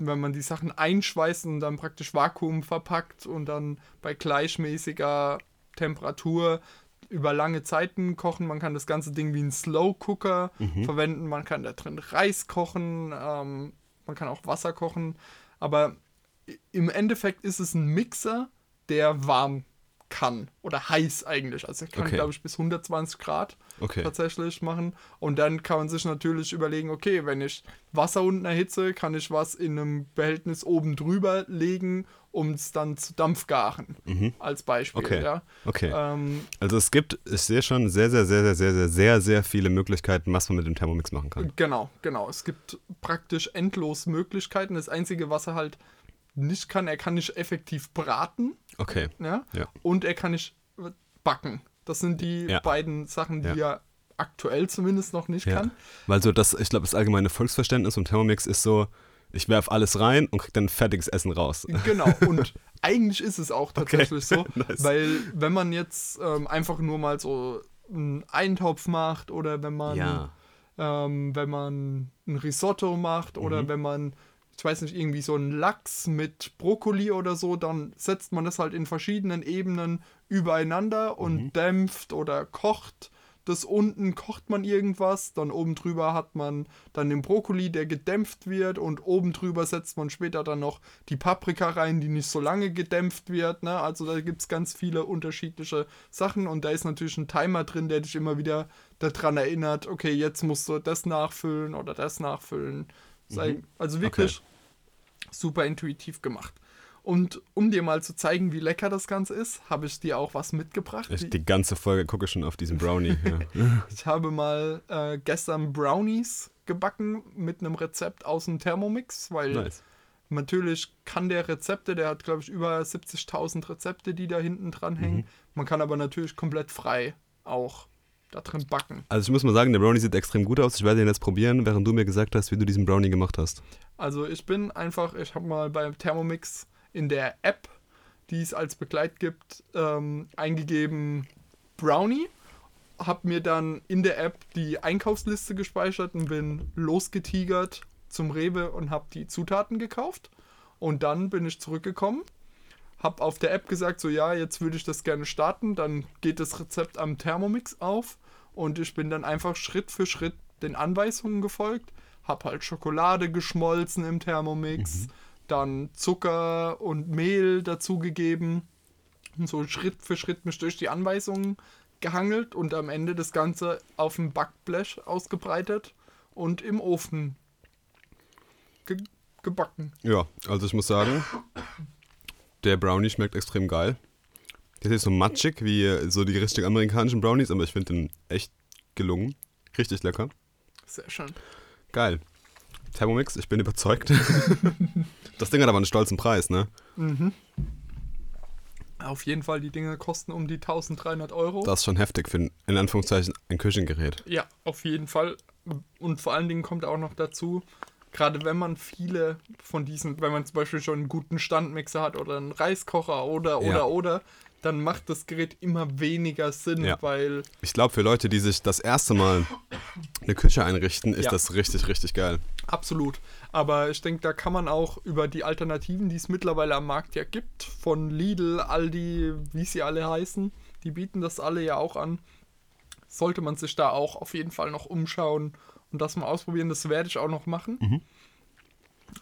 wenn man die Sachen einschweißt und dann praktisch Vakuum verpackt und dann bei gleichmäßiger Temperatur über lange Zeiten kochen. Man kann das ganze Ding wie ein Slow Cooker Mhm. verwenden. Man kann da drin Reis kochen, ähm, man kann auch Wasser kochen. Aber im Endeffekt ist es ein Mixer, der warm kann oder heiß eigentlich. Also kann, Okay. glaube ich, bis 120 Grad Okay. tatsächlich machen. Und dann kann man sich natürlich überlegen, okay, wenn ich Wasser unten erhitze, kann ich was in einem Behältnis oben drüber legen, um es dann zu Dampfgaren. Mhm. Als Beispiel, Okay. ja. Okay. Ähm, Also es gibt, ich sehe schon sehr, sehr, sehr, sehr, sehr, sehr, sehr, sehr viele Möglichkeiten, was man mit dem Thermomix machen kann. Genau, genau. Es gibt praktisch endlos Möglichkeiten. Das Einzige, was er halt nicht kann, er kann nicht effektiv braten, Okay. ja, Ja. und er kann nicht backen. Das sind die Ja. beiden Sachen, die Ja. er aktuell zumindest noch nicht kann. Weil so das, ich glaube, das allgemeine Volksverständnis vom Thermomix ist so, ich werf alles rein und krieg dann fertiges Essen raus. Genau, und eigentlich ist es auch tatsächlich so, nice. weil wenn man jetzt ähm, einfach nur mal so einen Eintopf macht oder wenn man, Ja. ähm, wenn man ein Risotto macht oder Mhm. wenn man, ich weiß nicht, irgendwie so einen Lachs mit Brokkoli oder so, dann setzt man das halt in verschiedenen Ebenen übereinander und Mhm. dämpft oder kocht das unten kocht man irgendwas, dann oben drüber hat man dann den Brokkoli, der gedämpft wird und oben drüber setzt man später dann noch die Paprika rein, die nicht so lange gedämpft wird. Ne? Also da gibt es ganz viele unterschiedliche Sachen und da ist natürlich ein Timer drin, der dich immer wieder daran erinnert, okay, jetzt musst du das nachfüllen oder das nachfüllen. Mhm. Also wirklich okay. super intuitiv gemacht. Und um dir mal zu zeigen, wie lecker das Ganze ist, habe ich dir auch was mitgebracht. Ich, die ganze Folge gucke schon auf diesen Brownie. Ja. ich habe mal äh, gestern Brownies gebacken mit einem Rezept aus dem Thermomix, weil nice. natürlich kann der Rezepte, der hat glaube ich über 70.000 Rezepte, die da hinten dran hängen. Mhm. Man kann aber natürlich komplett frei auch da drin backen. Also ich muss mal sagen, der Brownie sieht extrem gut aus. Ich werde den jetzt probieren, während du mir gesagt hast, wie du diesen Brownie gemacht hast. Also ich bin einfach, ich habe mal beim Thermomix in der App, die es als Begleit gibt, ähm, eingegeben Brownie. Hab mir dann in der App die Einkaufsliste gespeichert und bin losgetigert zum Rewe und habe die Zutaten gekauft. Und dann bin ich zurückgekommen, habe auf der App gesagt, so ja, jetzt würde ich das gerne starten. Dann geht das Rezept am Thermomix auf und ich bin dann einfach Schritt für Schritt den Anweisungen gefolgt. Hab halt Schokolade geschmolzen im Thermomix. Mhm dann Zucker und Mehl dazugegeben und so Schritt für Schritt mich durch die Anweisungen gehangelt und am Ende das Ganze auf dem Backblech ausgebreitet und im Ofen ge gebacken. Ja, also ich muss sagen, der Brownie schmeckt extrem geil. Der ist so matschig wie so die richtig amerikanischen Brownies, aber ich finde den echt gelungen. Richtig lecker. Sehr schön. Geil. Thermomix, ich bin überzeugt. das Ding hat aber einen stolzen Preis, ne? Mhm. Auf jeden Fall, die Dinge kosten um die 1300 Euro. Das ist schon heftig für ein, in Anführungszeichen, ein Küchengerät. Ja, auf jeden Fall. Und vor allen Dingen kommt auch noch dazu, gerade wenn man viele von diesen, wenn man zum Beispiel schon einen guten Standmixer hat oder einen Reiskocher oder, oder, ja. oder, dann macht das Gerät immer weniger Sinn, ja. weil. Ich glaube, für Leute, die sich das erste Mal eine Küche einrichten, ist ja. das richtig, richtig geil. Absolut. Aber ich denke, da kann man auch über die Alternativen, die es mittlerweile am Markt ja gibt, von Lidl, Aldi, wie sie alle heißen, die bieten das alle ja auch an. Sollte man sich da auch auf jeden Fall noch umschauen und das mal ausprobieren. Das werde ich auch noch machen. Mhm.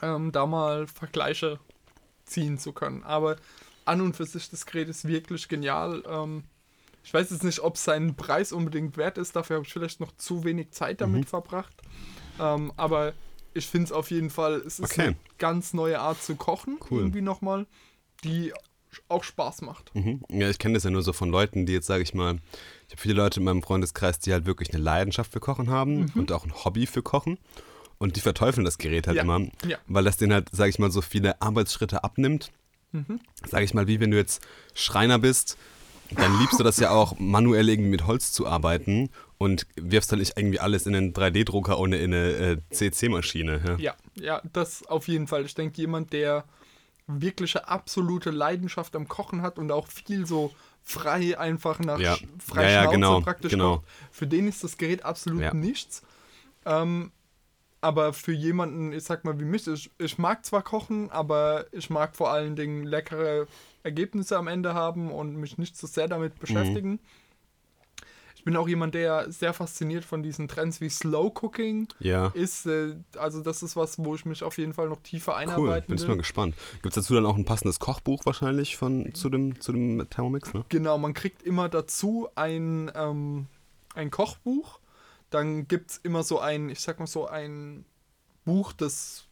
Ähm, da mal Vergleiche ziehen zu können. Aber an und für sich, das Gerät ist wirklich genial. Ähm, ich weiß jetzt nicht, ob es seinen Preis unbedingt wert ist. Dafür habe ich vielleicht noch zu wenig Zeit damit mhm. verbracht. Ähm, aber ich finde es auf jeden Fall, es ist okay. eine ganz neue Art zu kochen. Cool. Irgendwie nochmal, die auch Spaß macht. Mhm. Ja, ich kenne das ja nur so von Leuten, die jetzt, sage ich mal, ich habe viele Leute in meinem Freundeskreis, die halt wirklich eine Leidenschaft für Kochen haben mhm. und auch ein Hobby für Kochen. Und die verteufeln das Gerät halt ja. immer, ja. weil das denen halt, sage ich mal, so viele Arbeitsschritte abnimmt Mhm. Sag ich mal, wie wenn du jetzt Schreiner bist, dann liebst du das ja auch, manuell irgendwie mit Holz zu arbeiten und wirfst dann nicht irgendwie alles in einen 3D-Drucker ohne in eine äh, CC-Maschine. Ja? ja, ja, das auf jeden Fall. Ich denke, jemand, der wirkliche absolute Leidenschaft am Kochen hat und auch viel so frei einfach nach ja. frei ja, ja, genau, praktisch genau. Kocht, für den ist das Gerät absolut ja. nichts. Ähm, aber für jemanden, ich sag mal wie mich, ich, ich mag zwar kochen, aber ich mag vor allen Dingen leckere Ergebnisse am Ende haben und mich nicht so sehr damit beschäftigen. Mhm. Ich bin auch jemand, der sehr fasziniert von diesen Trends wie Slow Cooking ja. ist. Äh, also das ist was, wo ich mich auf jeden Fall noch tiefer einarbeiten cool, bin ich mal gespannt. Gibt es dazu dann auch ein passendes Kochbuch wahrscheinlich von, zu, dem, zu dem Thermomix? Ne? Genau, man kriegt immer dazu ein, ähm, ein Kochbuch dann gibt es immer so ein, ich sag mal so ein Buch des,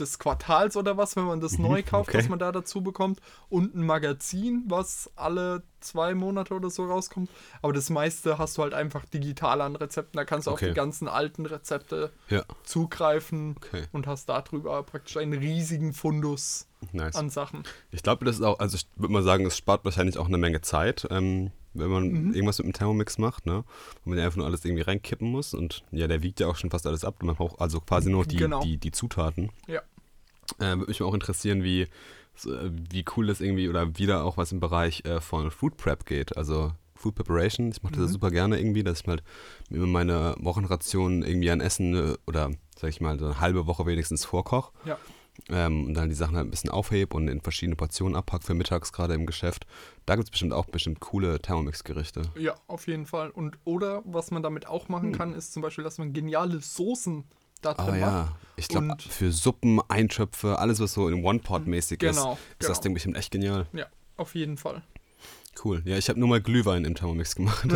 des Quartals oder was, wenn man das mhm, neu kauft, okay. was man da dazu bekommt. Und ein Magazin, was alle zwei Monate oder so rauskommt. Aber das meiste hast du halt einfach digital an Rezepten. Da kannst du okay. auf die ganzen alten Rezepte ja. zugreifen okay. und hast darüber praktisch einen riesigen Fundus nice. an Sachen. Ich glaube, das ist auch, also ich würde mal sagen, es spart wahrscheinlich auch eine Menge Zeit. Ähm wenn man mhm. irgendwas mit dem Thermomix macht, ne? Und man einfach nur alles irgendwie reinkippen muss. Und ja, der wiegt ja auch schon fast alles ab. Man braucht also quasi nur die, genau. die, die Zutaten. Ja. Äh, würde mich auch interessieren, wie, wie cool das irgendwie oder wieder auch was im Bereich äh, von Food Prep geht. Also Food Preparation. Ich mache das mhm. super gerne irgendwie, dass ich mal immer meine Wochenration irgendwie an Essen äh, oder sag ich mal so eine halbe Woche wenigstens vorkoche. Ja. Ähm, und dann die Sachen halt ein bisschen aufhebe und in verschiedene Portionen abpack für mittags gerade im Geschäft. Da gibt es bestimmt auch bestimmt coole Thermomix-Gerichte. Ja, auf jeden Fall. Und oder was man damit auch machen kann, ist zum Beispiel, dass man geniale Soßen da drin Hm. Ah ja, macht. ich glaube für Suppen, Eintöpfe, alles was so in One-Pot-mäßig ist, Genau, ist das genau. Ding bestimmt echt genial. Ja, auf jeden Fall. Cool. Ja, ich habe nur mal Glühwein im Thermomix gemacht.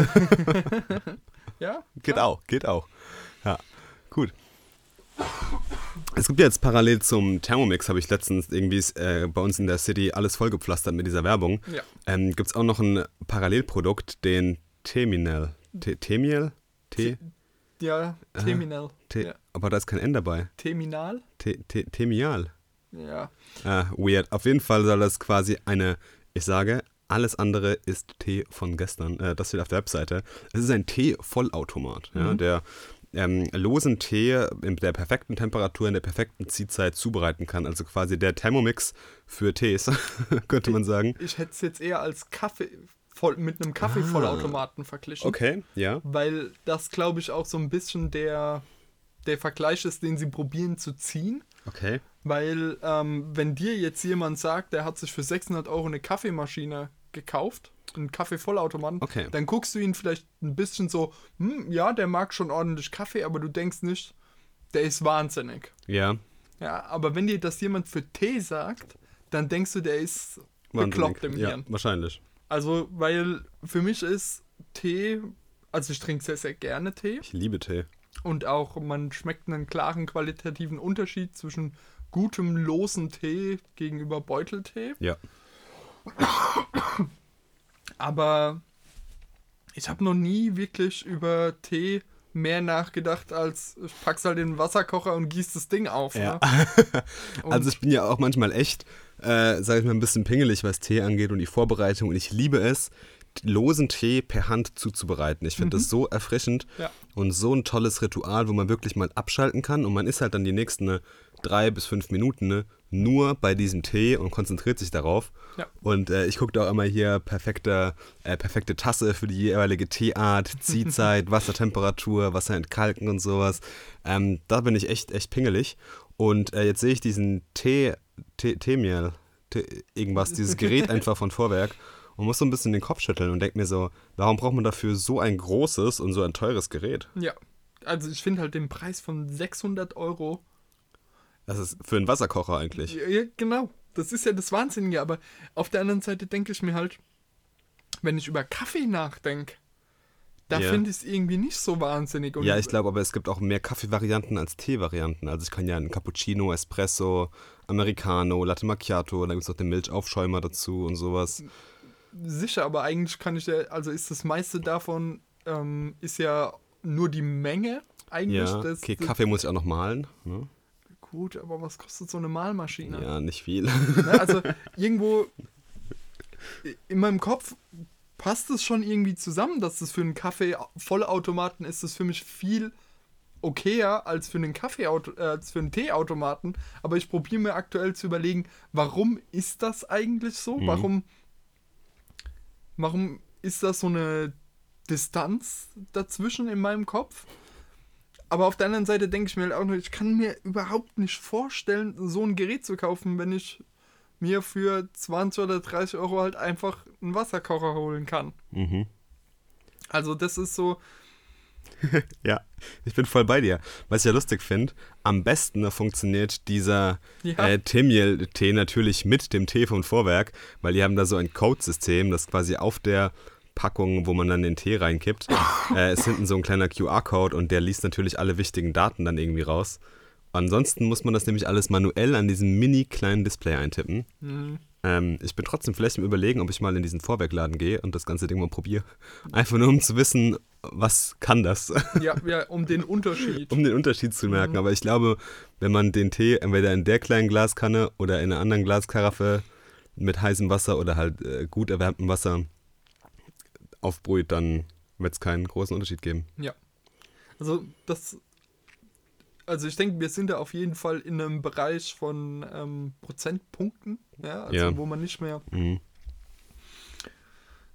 Ja, geht klar. auch, geht auch. Ja, gut. Es gibt ja jetzt parallel zum Thermomix, habe ich letztens irgendwie äh, bei uns in der City alles vollgepflastert mit dieser Werbung. Ja. Ähm, gibt es auch noch ein Parallelprodukt, den Teminel. Te- Temiel? Te Ja, Terminal. Te Ja. Aber da ist kein N dabei. Terminal? Te Te Temial. Ja. Ah, weird. Auf jeden Fall soll das quasi eine, ich sage, alles andere ist Tee von gestern. Äh, das steht auf der Webseite. Es ist ein Tee-Vollautomat, ja, der ähm, losen Tee in der perfekten Temperatur, in der perfekten Ziehzeit zubereiten kann. Also quasi der Thermomix für Tees, könnte man sagen. Ich hätte es jetzt eher als Kaffee voll, mit einem Kaffeevollautomaten verglichen. Ah. Okay, ja. Weil das, glaube ich, auch so ein bisschen der, der Vergleich ist, den sie probieren zu ziehen. Okay. Weil, ähm, wenn dir jetzt jemand sagt, der hat sich für 600 Euro eine Kaffeemaschine gekauft, einen Kaffeevollautomaten, Okay. dann guckst du ihn vielleicht ein bisschen so, hm, ja, der mag schon ordentlich Kaffee, aber du denkst nicht, der ist wahnsinnig. Ja. Ja, aber wenn dir das jemand für Tee sagt, dann denkst du, der ist wahnsinnig. bekloppt im ja, Hirn. wahrscheinlich. Also, weil für mich ist Tee, also ich trinke sehr, sehr gerne Tee Ich liebe Tee. und auch man schmeckt einen klaren qualitativen Unterschied zwischen gutem losen Tee gegenüber Beuteltee. Ja. Aber ich habe noch nie wirklich über Tee mehr nachgedacht, als ich pack's halt in den Wasserkocher und gieß das Ding auf. Ja. Ne? Also ich bin ja auch manchmal echt, äh, sage ich mal, ein bisschen pingelig, was Tee angeht und die Vorbereitung. Und ich liebe es, losen Tee per Hand zuzubereiten. Ich finde das so erfrischend Mhm. Ja. und so ein tolles Ritual, wo man wirklich mal abschalten kann. Und man ist halt dann die nächsten ne, drei bis fünf Minuten ne, nur bei diesem Tee und konzentriert sich darauf. Ja. Und äh, ich gucke da auch immer hier perfekte, äh, perfekte Tasse für die jeweilige Teeart, Ziehzeit, Wassertemperatur, Wasser entkalken und sowas. Ähm, da bin ich echt, echt pingelig. Und äh, jetzt sehe ich diesen Tee, Tee, Teemiel, Tee, irgendwas, dieses Gerät einfach von Vorwerk und muss so ein bisschen den Kopf schütteln und denke mir so, warum braucht man dafür so ein großes und so ein teures Gerät? ja, also ich finde halt den Preis von 600 Euro Das ist für einen Wasserkocher eigentlich. Ja, genau. Das ist ja das Wahnsinnige. Aber auf der anderen Seite denke ich mir halt, wenn ich über Kaffee nachdenke, da Ja. finde ich es irgendwie nicht so wahnsinnig. Und Ja, ich glaube, aber es gibt auch mehr Kaffeevarianten als Teevarianten. Also ich kann ja einen Cappuccino, Espresso, Americano, Latte Macchiato, dann gibt es noch den Milchaufschäumer dazu und sowas. Sicher, aber eigentlich kann ich ja, also ist das meiste davon, ähm, ist ja nur die Menge eigentlich. Ja, das, okay, Kaffee muss ich auch noch mahlen. Ne? Gut, aber was kostet so eine Mahlmaschine? Ja, nicht viel. Ne? Also irgendwo in meinem Kopf passt es schon irgendwie zusammen, dass das für einen Kaffee-Vollautomaten ist das für mich viel okayer als für einen Kaffee äh, als für einen Teeautomaten. Aber ich probiere mir aktuell zu überlegen, warum ist das eigentlich so? Mhm. Warum, warum ist das so eine Distanz dazwischen in meinem Kopf? Aber auf der anderen Seite denke ich mir halt auch noch, ich kann mir überhaupt nicht vorstellen, so ein Gerät zu kaufen, wenn ich mir für 20 oder 30 Euro halt einfach einen Wasserkocher holen kann. mhm. Also das ist so, Ja, ich bin voll bei dir. Was ich ja lustig finde, am besten funktioniert dieser Ja. äh, Temiel-Tee natürlich mit dem Tee vom Vorwerk, weil die haben da so ein Codesystem, das quasi auf der Packung, wo man dann den Tee reinkippt, äh, ist hinten so ein kleiner QR-Code und der liest natürlich alle wichtigen Daten dann irgendwie raus. Ansonsten muss man das nämlich alles manuell an diesem mini kleinen Display eintippen. hm, Ähm, ich bin trotzdem vielleicht im Überlegen, ob ich mal in diesen Vorwerkladen gehe und das ganze Ding mal probiere. Einfach nur, um zu wissen, was kann das, ja, ja, um den Unterschied. um den Unterschied zu merken. Aber ich glaube, wenn man den Tee entweder in der kleinen Glaskanne oder in einer anderen Glaskaraffe mit heißem Wasser oder halt äh, gut erwärmtem Wasser aufbrüht, dann wird es keinen großen Unterschied geben. Also das, also ich denke, wir sind da auf jeden Fall in einem Bereich von ähm, Prozentpunkten, ja, also Ja. wo man nicht mehr Mhm.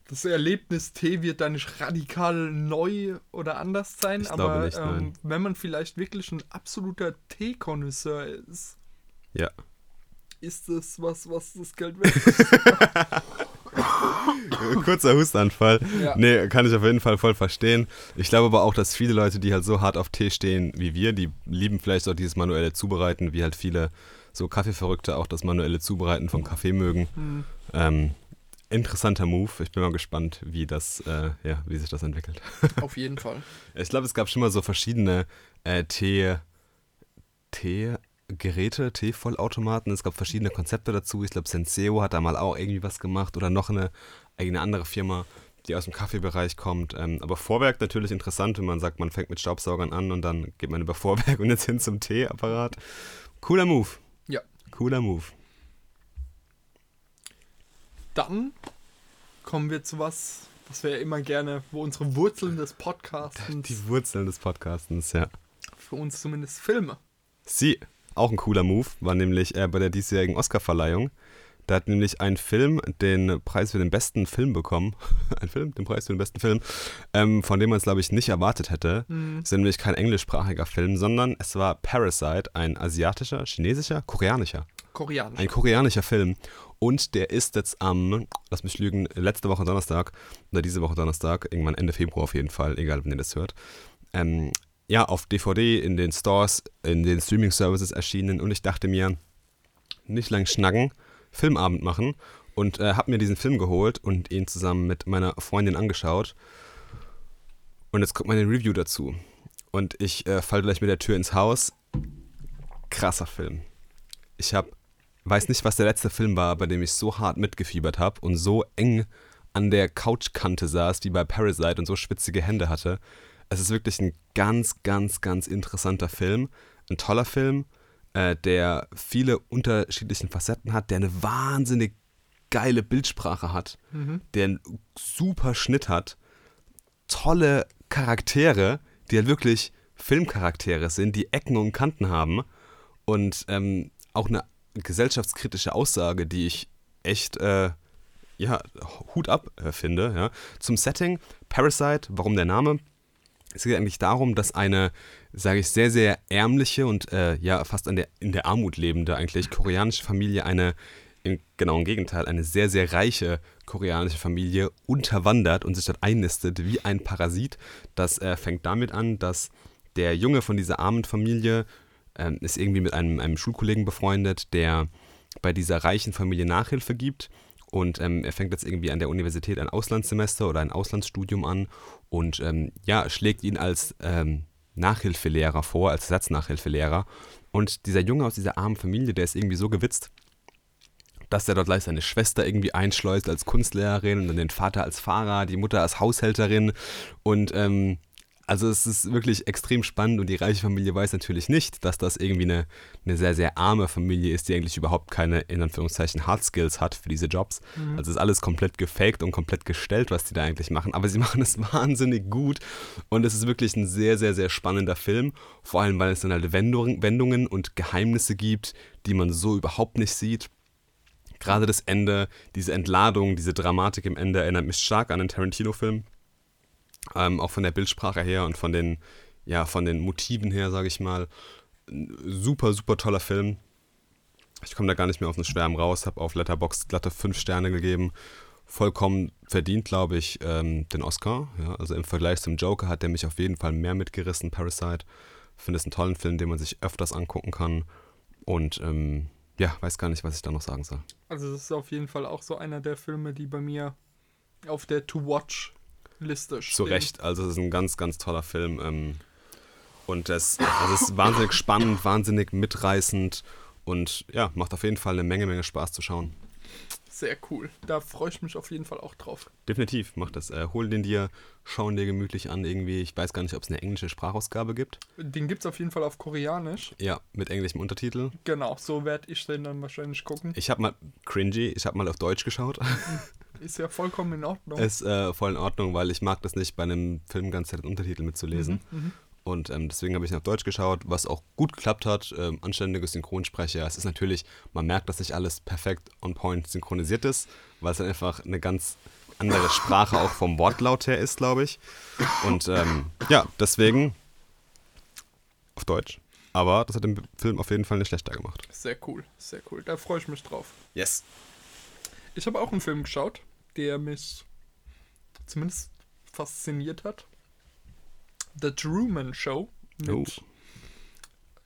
das Erlebnis Tee wird da nicht radikal neu oder anders sein, Ich aber nicht, ähm, wenn man vielleicht wirklich ein absoluter Teekonnoisseur ist, Ja. ist es was, was das Geld wert ist. Kurzer Hustanfall. Ja. Nee, kann ich auf jeden Fall voll verstehen. Ich glaube aber auch, dass viele Leute, die halt so hart auf Tee stehen wie wir, die lieben vielleicht auch dieses manuelle Zubereiten, wie halt viele so Kaffeeverrückte auch das manuelle Zubereiten vom Kaffee mögen. Hm. Ähm, interessanter Move. Ich bin mal gespannt, wie das, äh, ja, wie sich das entwickelt. Auf jeden Fall. Ich glaube, es gab schon mal so verschiedene äh, Tee, Teegeräte, Teevollautomaten. Es gab verschiedene Konzepte dazu. Ich glaube, Senseo hat da mal auch irgendwie was gemacht oder noch eine, eine andere Firma, die aus dem Kaffeebereich kommt. Ähm, aber Vorwerk natürlich interessant, wenn man sagt, man fängt mit Staubsaugern an und dann geht man über Vorwerk und jetzt hin zum Teeapparat. Cooler Move. Ja. Cooler Move. Dann kommen wir zu was, was wir ja immer gerne, wo unsere Wurzeln des Podcasts, Die Wurzeln des Podcastens, ja. für uns zumindest Filme. Sie, auch ein cooler Move, war nämlich äh, bei der diesjährigen Oscarverleihung. Da hat nämlich ein Film den Preis für den besten Film bekommen. ein Film, den Preis für den besten Film, ähm, von dem man es, glaube ich, nicht erwartet hätte. Mhm. Es ist nämlich kein englischsprachiger Film, sondern es war Parasite, ein asiatischer, chinesischer, koreanischer. Koreanisch. Ein koreanischer Film. Und der ist jetzt am, lass mich lügen, letzte Woche Donnerstag oder diese Woche Donnerstag, irgendwann Ende Februar auf jeden Fall, egal wenn ihr das hört, ähm, ja, auf DVD in den Stores, in den Streaming-Services erschienen. Und ich dachte mir, nicht lang schnacken, Filmabend machen. Und äh, habe mir diesen Film geholt und ihn zusammen mit meiner Freundin angeschaut. Und jetzt kommt meine Review dazu. Und ich äh, falle gleich mit der Tür ins Haus. Krasser Film. Ich habe weiß nicht, was der letzte Film war, bei dem ich so hart mitgefiebert habe und so eng an der Couchkante saß, wie bei Parasite und so schwitzige Hände hatte. Es ist wirklich ein ganz, ganz, ganz interessanter Film. Ein toller Film, äh, der viele unterschiedliche Facetten hat, der eine wahnsinnig geile Bildsprache hat, Mhm. der einen super Schnitt hat, tolle Charaktere, die halt wirklich Filmcharaktere sind, die Ecken und Kanten haben und ähm, auch eine gesellschaftskritische Aussage, die ich echt, äh, ja, Hut ab äh, finde. Ja. Zum Setting, Parasite, warum der Name? Es geht eigentlich darum, dass eine, sage ich, sehr, sehr ärmliche und äh, ja, fast der, in der Armut lebende eigentlich koreanische Familie eine, im genauen Gegenteil, eine sehr, sehr reiche koreanische Familie unterwandert und sich dort einnistet wie ein Parasit. Das äh, fängt damit an, dass der Junge von dieser armen Familie ähm, ist irgendwie mit einem, einem Schulkollegen befreundet, der bei dieser reichen Familie Nachhilfe gibt. Und ähm, er fängt jetzt irgendwie an der Universität ein Auslandssemester oder ein Auslandsstudium an und ähm, ja, schlägt ihn als ähm, Nachhilfelehrer vor, als Ersatznachhilfelehrer. Und dieser Junge aus dieser armen Familie, der ist irgendwie so gewitzt, dass er dort gleich seine Schwester irgendwie einschleust als Kunstlehrerin und dann den Vater als Fahrer, die Mutter als Haushälterin. Und ähm, also es ist wirklich extrem spannend und die reiche Familie weiß natürlich nicht, dass das irgendwie eine, eine sehr, sehr arme Familie ist, die eigentlich überhaupt keine, in Anführungszeichen, Hard Skills hat für diese Jobs. Mhm. Also ist alles komplett gefaked und komplett gestellt, was die da eigentlich machen. Aber sie machen es wahnsinnig gut und es ist wirklich ein sehr, sehr, sehr spannender Film. Vor allem, weil es dann halt Wendungen, Wendungen und Geheimnisse gibt, die man so überhaupt nicht sieht. Gerade das Ende, diese Entladung, diese Dramatik im Ende erinnert mich stark an einen Tarantino-Film. Ähm, auch von der Bildsprache her und von den, ja, von den Motiven her, sage ich mal. Super, super toller Film. Ich komme da gar nicht mehr auf den Schwärm raus, habe auf Letterboxd glatte 5 Sterne gegeben. Vollkommen verdient, glaube ich, ähm, den Oscar. Ja, also im Vergleich zum Joker hat der mich auf jeden Fall mehr mitgerissen, Parasite. Finde es einen tollen Film, den man sich öfters angucken kann. Und ähm, ja, weiß gar nicht, was ich da noch sagen soll. Also das ist auf jeden Fall auch so einer der Filme, die bei mir auf der Stehen. Zu Recht, also es ist ein ganz, ganz toller Film. Ähm, und es, also es ist wahnsinnig spannend, wahnsinnig mitreißend und ja, macht auf jeden Fall eine Menge, Menge Spaß zu schauen. Sehr cool. Da freue ich mich auf jeden Fall auch drauf. Definitiv, mach das. Äh, hol den dir, schau ihn dir gemütlich an irgendwie. Ich weiß gar nicht, ob es eine englische Sprachausgabe gibt. Den gibt es auf jeden Fall auf Koreanisch. Ja, mit englischem Untertitel. Genau, so werde ich den dann wahrscheinlich gucken. Ich habe mal, cringy, ich habe mal auf Deutsch geschaut. Ist ja vollkommen in Ordnung. Ist äh, voll in Ordnung, weil ich mag das nicht, bei einem Film ganz Zeit Untertitel mitzulesen. Mhm. Und ähm, deswegen habe ich auf Deutsch geschaut, was auch gut geklappt hat. Ähm, anständiges Synchronsprecher. Es ist natürlich, man merkt, dass nicht alles perfekt on point synchronisiert ist, weil es dann einfach eine ganz andere Sprache auch vom Wortlaut her ist, glaube ich. Und ähm, ja, deswegen auf Deutsch. aber das hat den Film auf jeden Fall nicht schlechter gemacht. Sehr cool, sehr cool. Da freue ich mich drauf. Yes. Ich habe auch einen Film geschaut, der mich zumindest fasziniert hat. The Truman Show mit Oh.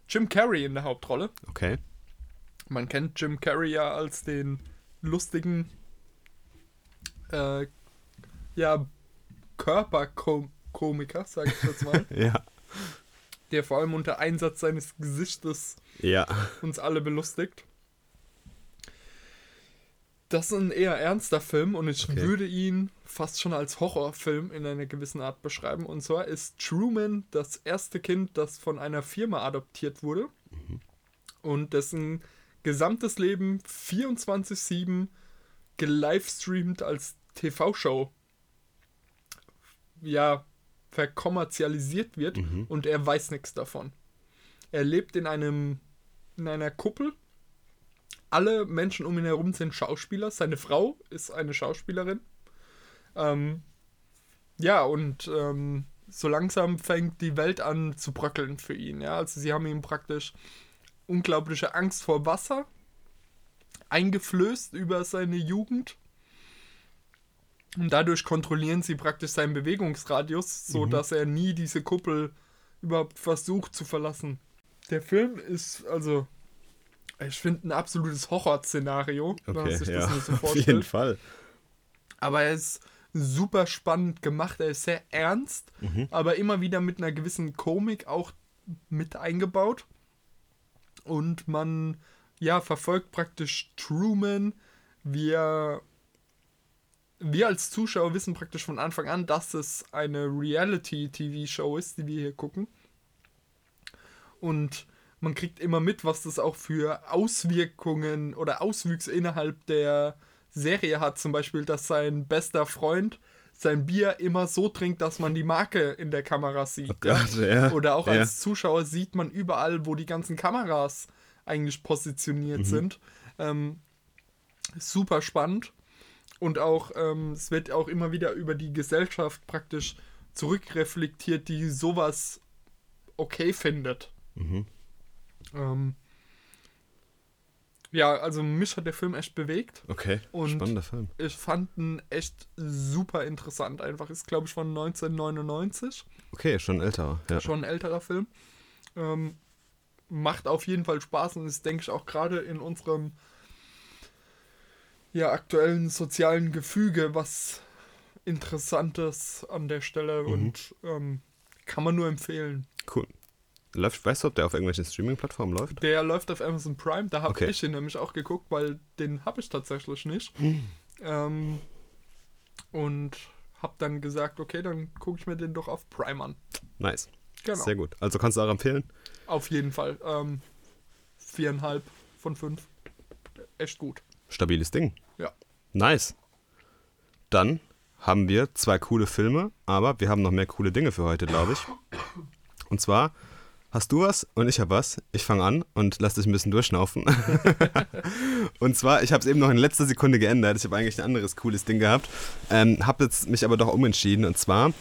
Jim Carrey in der Hauptrolle. Okay. Man kennt Jim Carrey ja als den lustigen, äh, ja, Körperkomiker, sag ich jetzt mal, Ja. der vor allem unter Einsatz seines Gesichtes Ja. uns alle belustigt. Das ist ein eher ernster Film und ich Okay. würde ihn fast schon als Horrorfilm in einer gewissen Art beschreiben. Und zwar ist Truman das erste Kind, das von einer Firma adoptiert wurde und dessen gesamtes Leben 24-7 gelivestreamt als TV-Show ja verkommerzialisiert wird Mhm. und er weiß nichts davon. Er lebt in einem in einer Kuppel. Alle Menschen um ihn herum sind Schauspieler. Seine Frau ist eine Schauspielerin. Ähm, ja, und ähm, so langsam fängt die Welt an zu bröckeln für ihn. Ja, also sie haben ihm praktisch unglaubliche Angst vor Wasser eingeflößt über seine Jugend. Und dadurch kontrollieren sie praktisch seinen Bewegungsradius, so dass er nie diese Kuppel überhaupt versucht zu verlassen. Der Film ist also, ich finde, ein absolutes Horrorszenario, Okay, ja. so Auf jeden Fall. Aber er ist super spannend gemacht. Er ist sehr ernst, aber immer wieder mit einer gewissen Komik auch mit eingebaut. Und man ja verfolgt praktisch Truman. Wir, wir als Zuschauer wissen praktisch von Anfang an, dass es eine Reality-TV-Show ist, die wir hier gucken. Und man kriegt immer mit, was das auch für Auswirkungen oder Auswüchse innerhalb der Serie hat. Zum Beispiel, dass sein bester Freund sein Bier immer so trinkt, dass man die Marke in der Kamera sieht. Oh Gott, ja. Oder auch ja. als Zuschauer sieht man überall, wo die ganzen Kameras eigentlich positioniert sind. Ähm, super spannend. Und auch, ähm, es wird auch immer wieder über die Gesellschaft praktisch zurückreflektiert, die sowas okay findet. Mhm. Ähm, ja, also mich hat der Film echt bewegt. Okay. Und- Spannender Film. Ich fand ihn echt super interessant. Einfach ist, glaube ich, von 1999. Okay, schon älterer. Ja. Schon ein älterer Film. Ähm, macht auf jeden Fall Spaß und ist, denke ich, auch gerade in unserem ja, aktuellen sozialen Gefüge was Interessantes an der Stelle Mhm. und ähm, kann man nur empfehlen. Cool. Läuft, weißt du, ob der auf irgendwelchen Streaming-Plattformen läuft? Der läuft auf Amazon Prime, da habe Okay. ich ihn nämlich auch geguckt, weil den habe ich tatsächlich nicht. Ähm, und habe dann gesagt, okay, dann gucke ich mir den doch auf Prime an. Nice. Genau. Sehr gut. Also kannst du auch empfehlen? Auf jeden Fall. Ähm, viereinhalb von fünf. Echt gut. Stabiles Ding. Ja. Nice. Dann haben wir zwei coole Filme, aber wir haben noch mehr coole Dinge für heute, glaube ich. Und zwar hast du was und ich habe was. Ich fange an und lass dich ein bisschen durchschnaufen. und zwar, ich habe es eben noch in letzter Sekunde geändert. Ich habe eigentlich ein anderes cooles Ding gehabt. Ähm, habe jetzt mich aber doch umentschieden. Und zwar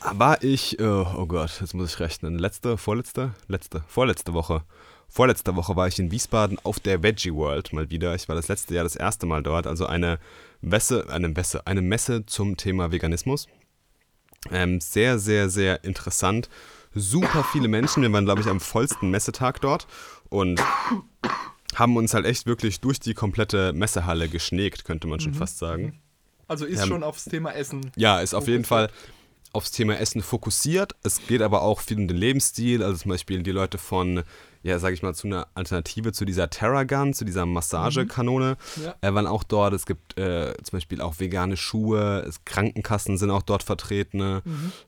war ich, äh, oh Gott, jetzt muss ich rechnen. Letzte, vorletzte, letzte, vorletzte Woche. Vorletzte Woche war ich in Wiesbaden auf der Veggie World mal wieder. Ich war das letzte Jahr das erste Mal dort. Also eine Messe, eine Messe, eine Messe zum Thema Veganismus. Ähm, sehr, sehr, sehr interessant. Super viele Menschen. Wir waren, glaube ich, am vollsten Messetag dort und haben uns halt echt wirklich durch die komplette Messehalle geschnegt, könnte man schon fast sagen. Also ist Ähm, schon aufs Thema Essen. Ja, ist auf jeden Fall aufs Thema Essen fokussiert. Es geht aber auch viel um den Lebensstil. Also zum Beispiel die Leute von, ja, sag ich mal, zu einer Alternative zu dieser Terragun, zu dieser Massagekanone, Ja. äh, waren auch dort. Es gibt äh, zum Beispiel auch vegane Schuhe, es, Krankenkassen sind auch dort vertreten,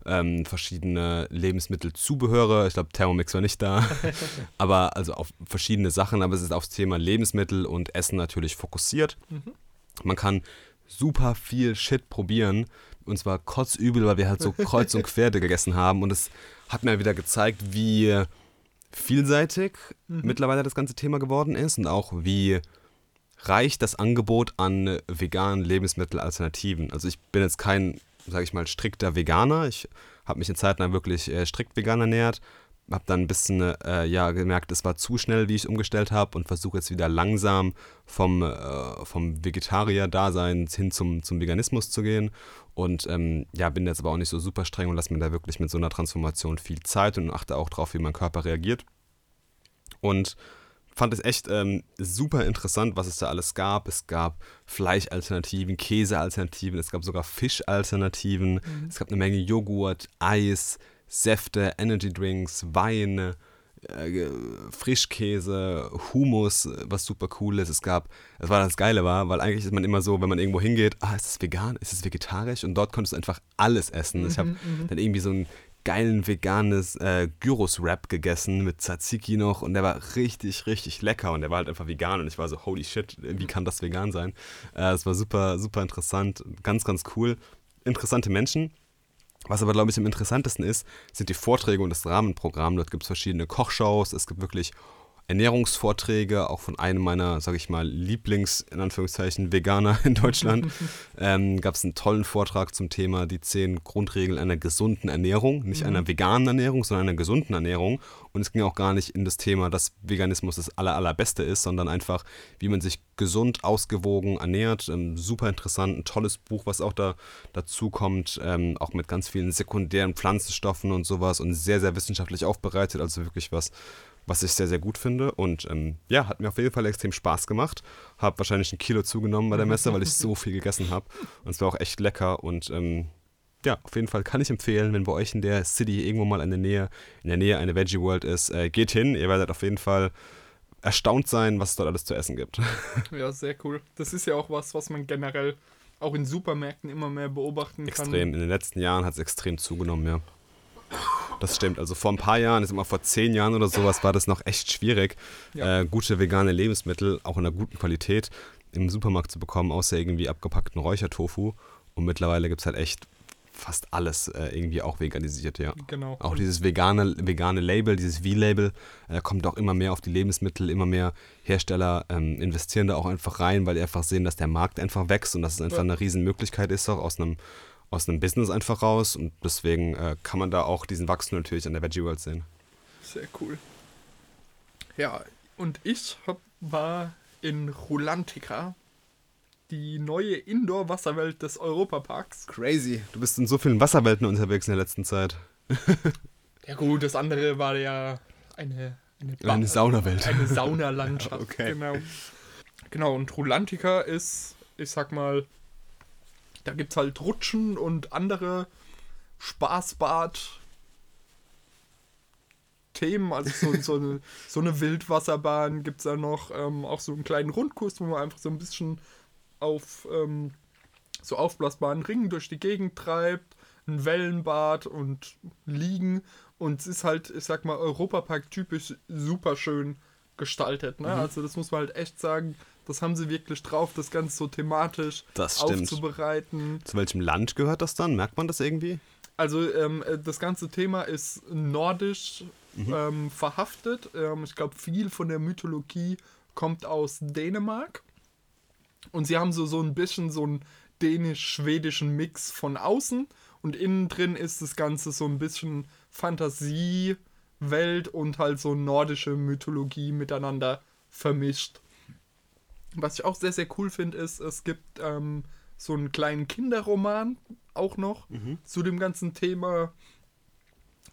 ähm, verschiedene Lebensmittelzubehöre. Ich glaube, Thermomix war nicht da. aber also auf verschiedene Sachen, aber es ist aufs Thema Lebensmittel und Essen natürlich fokussiert. Man kann super viel Shit probieren. Und zwar kotzübel, weil wir halt so kreuz und quer gegessen haben. Und es hat mir wieder gezeigt, wie vielseitig mittlerweile das ganze Thema geworden ist und auch wie reich das Angebot an veganen Lebensmittelalternativen. Also ich bin jetzt kein, sage ich mal, strikter Veganer. Ich habe mich eine Zeit lang wirklich äh, strikt vegan ernährt. Habe dann ein bisschen äh, ja, gemerkt, es war zu schnell, wie ich umgestellt habe und versuche jetzt wieder langsam vom, äh, vom Vegetarier-Dasein hin zum, zum Veganismus zu gehen. Und ähm, ja, bin jetzt aber auch nicht so super streng und lasse mir da wirklich mit so einer Transformation viel Zeit und achte auch darauf, wie mein Körper reagiert. Und fand es echt ähm, super interessant, was es da alles gab. Es gab Fleischalternativen, Käsealternativen, es gab sogar Fischalternativen, mhm. es gab eine Menge Joghurt, Eis, Säfte, Energydrinks, Wein, äh, Frischkäse, Hummus, was super cool ist. Es gab, das war das Geile war, weil eigentlich ist man immer so, wenn man irgendwo hingeht, ah, ist es vegan, ist es vegetarisch? Und dort konntest du einfach alles essen. Mhm, ich habe mhm. dann irgendwie so ein geilen veganes äh, Gyros-Wrap gegessen mit Tzatziki noch und der war richtig, richtig lecker und der war halt einfach vegan und ich war so, holy shit, wie kann das vegan sein? Äh, es war super, super interessant, ganz, ganz cool. Interessante Menschen. Was aber, glaube ich, am interessantesten ist, sind die Vorträge und das Rahmenprogramm. Dort gibt es verschiedene Kochshows, es gibt wirklich Ernährungsvorträge, auch von einem meiner, sage ich mal, Lieblings, in Anführungszeichen, Veganer in Deutschland, ähm, gab es einen tollen Vortrag zum Thema die zehn Grundregeln einer gesunden Ernährung. Nicht mhm. einer veganen Ernährung, sondern einer gesunden Ernährung. Und es ging auch gar nicht in das Thema, dass Veganismus das aller, allerbeste ist, sondern einfach, wie man sich gesund, ausgewogen ernährt. Ähm, super interessant, ein tolles Buch, was auch da dazu kommt, ähm, auch mit ganz vielen sekundären Pflanzenstoffen und sowas und sehr, sehr wissenschaftlich aufbereitet. Also wirklich was, was ich sehr, sehr gut finde. Und ähm, ja, hat mir auf jeden Fall extrem Spaß gemacht. Habe wahrscheinlich ein Kilo zugenommen bei der Messe, weil ich so viel gegessen habe. Und es war auch echt lecker. Und ähm, ja, auf jeden Fall kann ich empfehlen, wenn bei euch in der City irgendwo mal in der Nähe, in der Nähe eine Veggie World ist, äh, geht hin. Ihr werdet auf jeden Fall erstaunt sein, was es dort alles zu essen gibt. Ja, sehr cool. Das ist ja auch was, was man generell auch in Supermärkten immer mehr beobachten kann. Extrem. In den letzten Jahren hat es extrem zugenommen, ja. Das stimmt. Also vor ein paar Jahren, ist immer vor zehn Jahren oder sowas, war das noch echt schwierig, ja. äh, gute vegane Lebensmittel, auch in einer guten Qualität, im Supermarkt zu bekommen, außer irgendwie abgepackten Räuchertofu. Und mittlerweile gibt es halt echt fast alles äh, irgendwie auch veganisiert, ja. Genau. Auch dieses vegane, vegane Label, dieses V-Label, äh, kommt auch immer mehr auf die Lebensmittel, immer mehr Hersteller ähm, investieren da auch einfach rein, weil die einfach sehen, dass der Markt einfach wächst und dass es einfach eine Riesenmöglichkeit ist, auch aus einem aus einem Business einfach raus und deswegen äh, kann man da auch diesen Wachstum natürlich an der Veggie World sehen. Sehr cool. Ja, und ich hab, war in Rulantica, die neue Indoor-Wasserwelt des Europaparks. Crazy, du bist in so vielen Wasserwelten unterwegs in der letzten Zeit. ja gut, das andere war ja eine eine, eine Saunawelt. Eine Saunalandschaft. okay. Genau. Genau, und Rulantica ist, ich sag mal, da gibt es halt Rutschen und andere Spaßbad. Themen, also so, so, eine, so eine Wildwasserbahn gibt es da noch, ähm, auch so einen kleinen Rundkurs, wo man einfach so ein bisschen auf ähm, so aufblasbaren Ringen durch die Gegend treibt, ein Wellenbad und Liegen und es ist halt, ich sag mal, Europapark typisch super schön gestaltet. Ne? Mhm. Also das muss man halt echt sagen, das haben sie wirklich drauf, das Ganze so thematisch das aufzubereiten. Zu welchem Land gehört das dann? Merkt man das irgendwie? Also ähm, äh, das ganze Thema ist nordisch mhm. ähm, verhaftet. Ähm, ich glaube, viel von der Mythologie kommt aus Dänemark. Und sie haben so, so ein bisschen so einen dänisch-schwedischen Mix von außen. Und innen drin ist das Ganze so ein bisschen Fantasiewelt und halt so nordische Mythologie miteinander vermischt. Was ich auch sehr, sehr cool finde, ist, es gibt ähm, so einen kleinen Kinderroman auch noch mhm. zu dem ganzen Thema,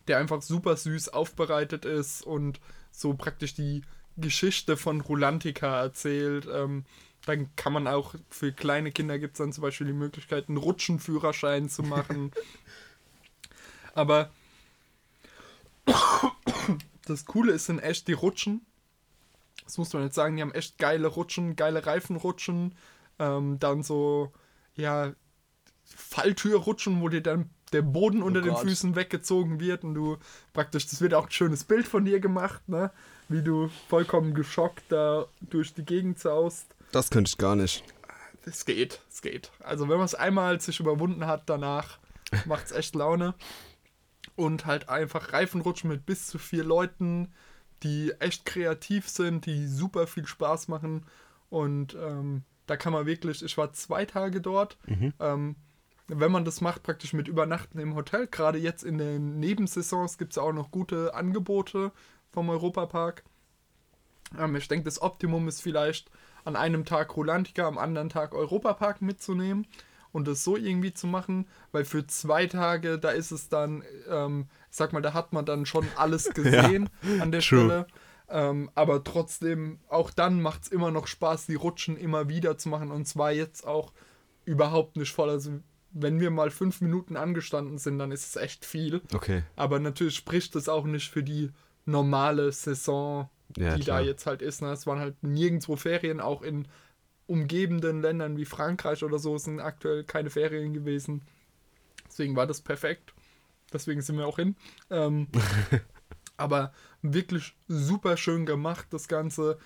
der einfach super süß aufbereitet ist und so praktisch die Geschichte von Rulantica erzählt. Ähm, dann kann man auch für kleine Kinder gibt es dann zum Beispiel die Möglichkeit, einen Rutschenführerschein zu machen. Aber das Coole ist in echt die Rutschen das muss man jetzt sagen, die haben echt geile Rutschen, geile Reifenrutschen. Ähm, dann so, ja, Falltürrutschen, wo dir dann der Boden oh unter Gott. den Füßen weggezogen wird und du praktisch, das wird auch ein schönes Bild von dir gemacht, ne? Wie du vollkommen geschockt da durch die Gegend saust. Das könnte ich gar nicht. Es geht, es geht. Also wenn man es einmal sich überwunden hat, danach macht es echt Laune. Und halt einfach Reifenrutschen mit bis zu vier Leuten die echt kreativ sind, die super viel Spaß machen. Und ähm, da kann man wirklich, ich war zwei Tage dort. Mhm. Ähm, wenn man das macht, praktisch mit Übernachten im Hotel, gerade jetzt in den Nebensaisons gibt es auch noch gute Angebote vom Europapark. Ähm, ich denke, das Optimum ist vielleicht an einem Tag Rolantica, am anderen Tag Europapark mitzunehmen und das so irgendwie zu machen, weil für zwei Tage, da ist es dann, ähm, ich sag mal, da hat man dann schon alles gesehen ja, an der true. Stelle. Ähm, aber trotzdem, auch dann macht es immer noch Spaß, die Rutschen immer wieder zu machen und zwar jetzt auch überhaupt nicht voll. Also wenn wir mal fünf Minuten angestanden sind, dann ist es echt viel. Okay. Aber natürlich spricht das auch nicht für die normale Saison, ja, die klar. da jetzt halt ist. Ne? Es waren halt nirgendwo Ferien, auch in umgebenden Ländern wie Frankreich oder so sind aktuell keine Ferien gewesen. Deswegen war das perfekt. Deswegen sind wir auch hin. Ähm, aber wirklich super schön gemacht, das Ganze.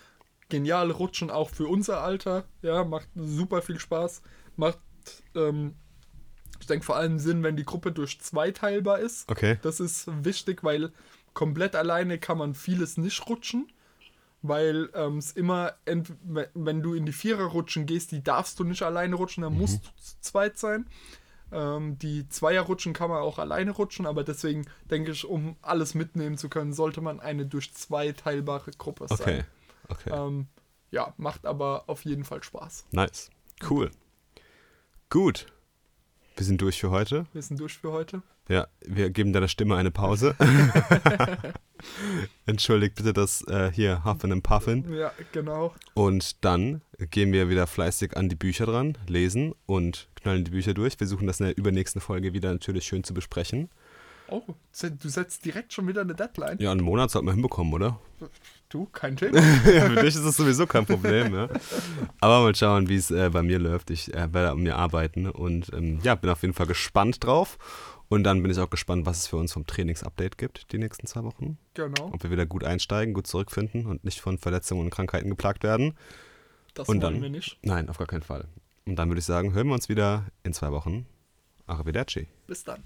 Geniale Rutschen auch für unser Alter. Ja, macht super viel Spaß. Macht, ähm, ich denke, vor allem Sinn, wenn die Gruppe durch zwei teilbar ist. Okay. Das ist wichtig, weil komplett alleine kann man vieles nicht rutschen weil ähm, es immer, wenn du in die Viererrutschen gehst, die darfst du nicht alleine rutschen, dann mhm. musst du zu zweit sein. Ähm, die Zweierrutschen kann man auch alleine rutschen, aber deswegen denke ich, um alles mitnehmen zu können, sollte man eine durch zwei teilbare Gruppe sein. Okay. okay. Ähm, ja, macht aber auf jeden Fall Spaß. Nice. Cool. Gut. Wir sind durch für heute. Wir sind durch für heute. Ja, wir geben deiner Stimme eine Pause. Entschuldigt bitte das äh, hier Huffin and Puffin. Ja, genau. Und dann gehen wir wieder fleißig an die Bücher dran, lesen und knallen die Bücher durch. Wir suchen das in der übernächsten Folge wieder natürlich schön zu besprechen. Oh, du setzt direkt schon wieder eine Deadline. Ja, einen Monat sollten wir hinbekommen, oder? Du, kein Thema. ja, für dich ist es sowieso kein Problem. ja. Aber mal schauen, wie es äh, bei mir läuft. Ich äh, werde an mir arbeiten und ähm, ja, bin auf jeden Fall gespannt drauf. Und dann bin ich auch gespannt, was es für uns vom Trainingsupdate gibt, die nächsten zwei Wochen. Genau. Ob wir wieder gut einsteigen, gut zurückfinden und nicht von Verletzungen und Krankheiten geplagt werden. Das und wollen dann, wir nicht. Nein, auf gar keinen Fall. Und dann würde ich sagen, hören wir uns wieder in zwei Wochen. Arrivederci. Bis dann.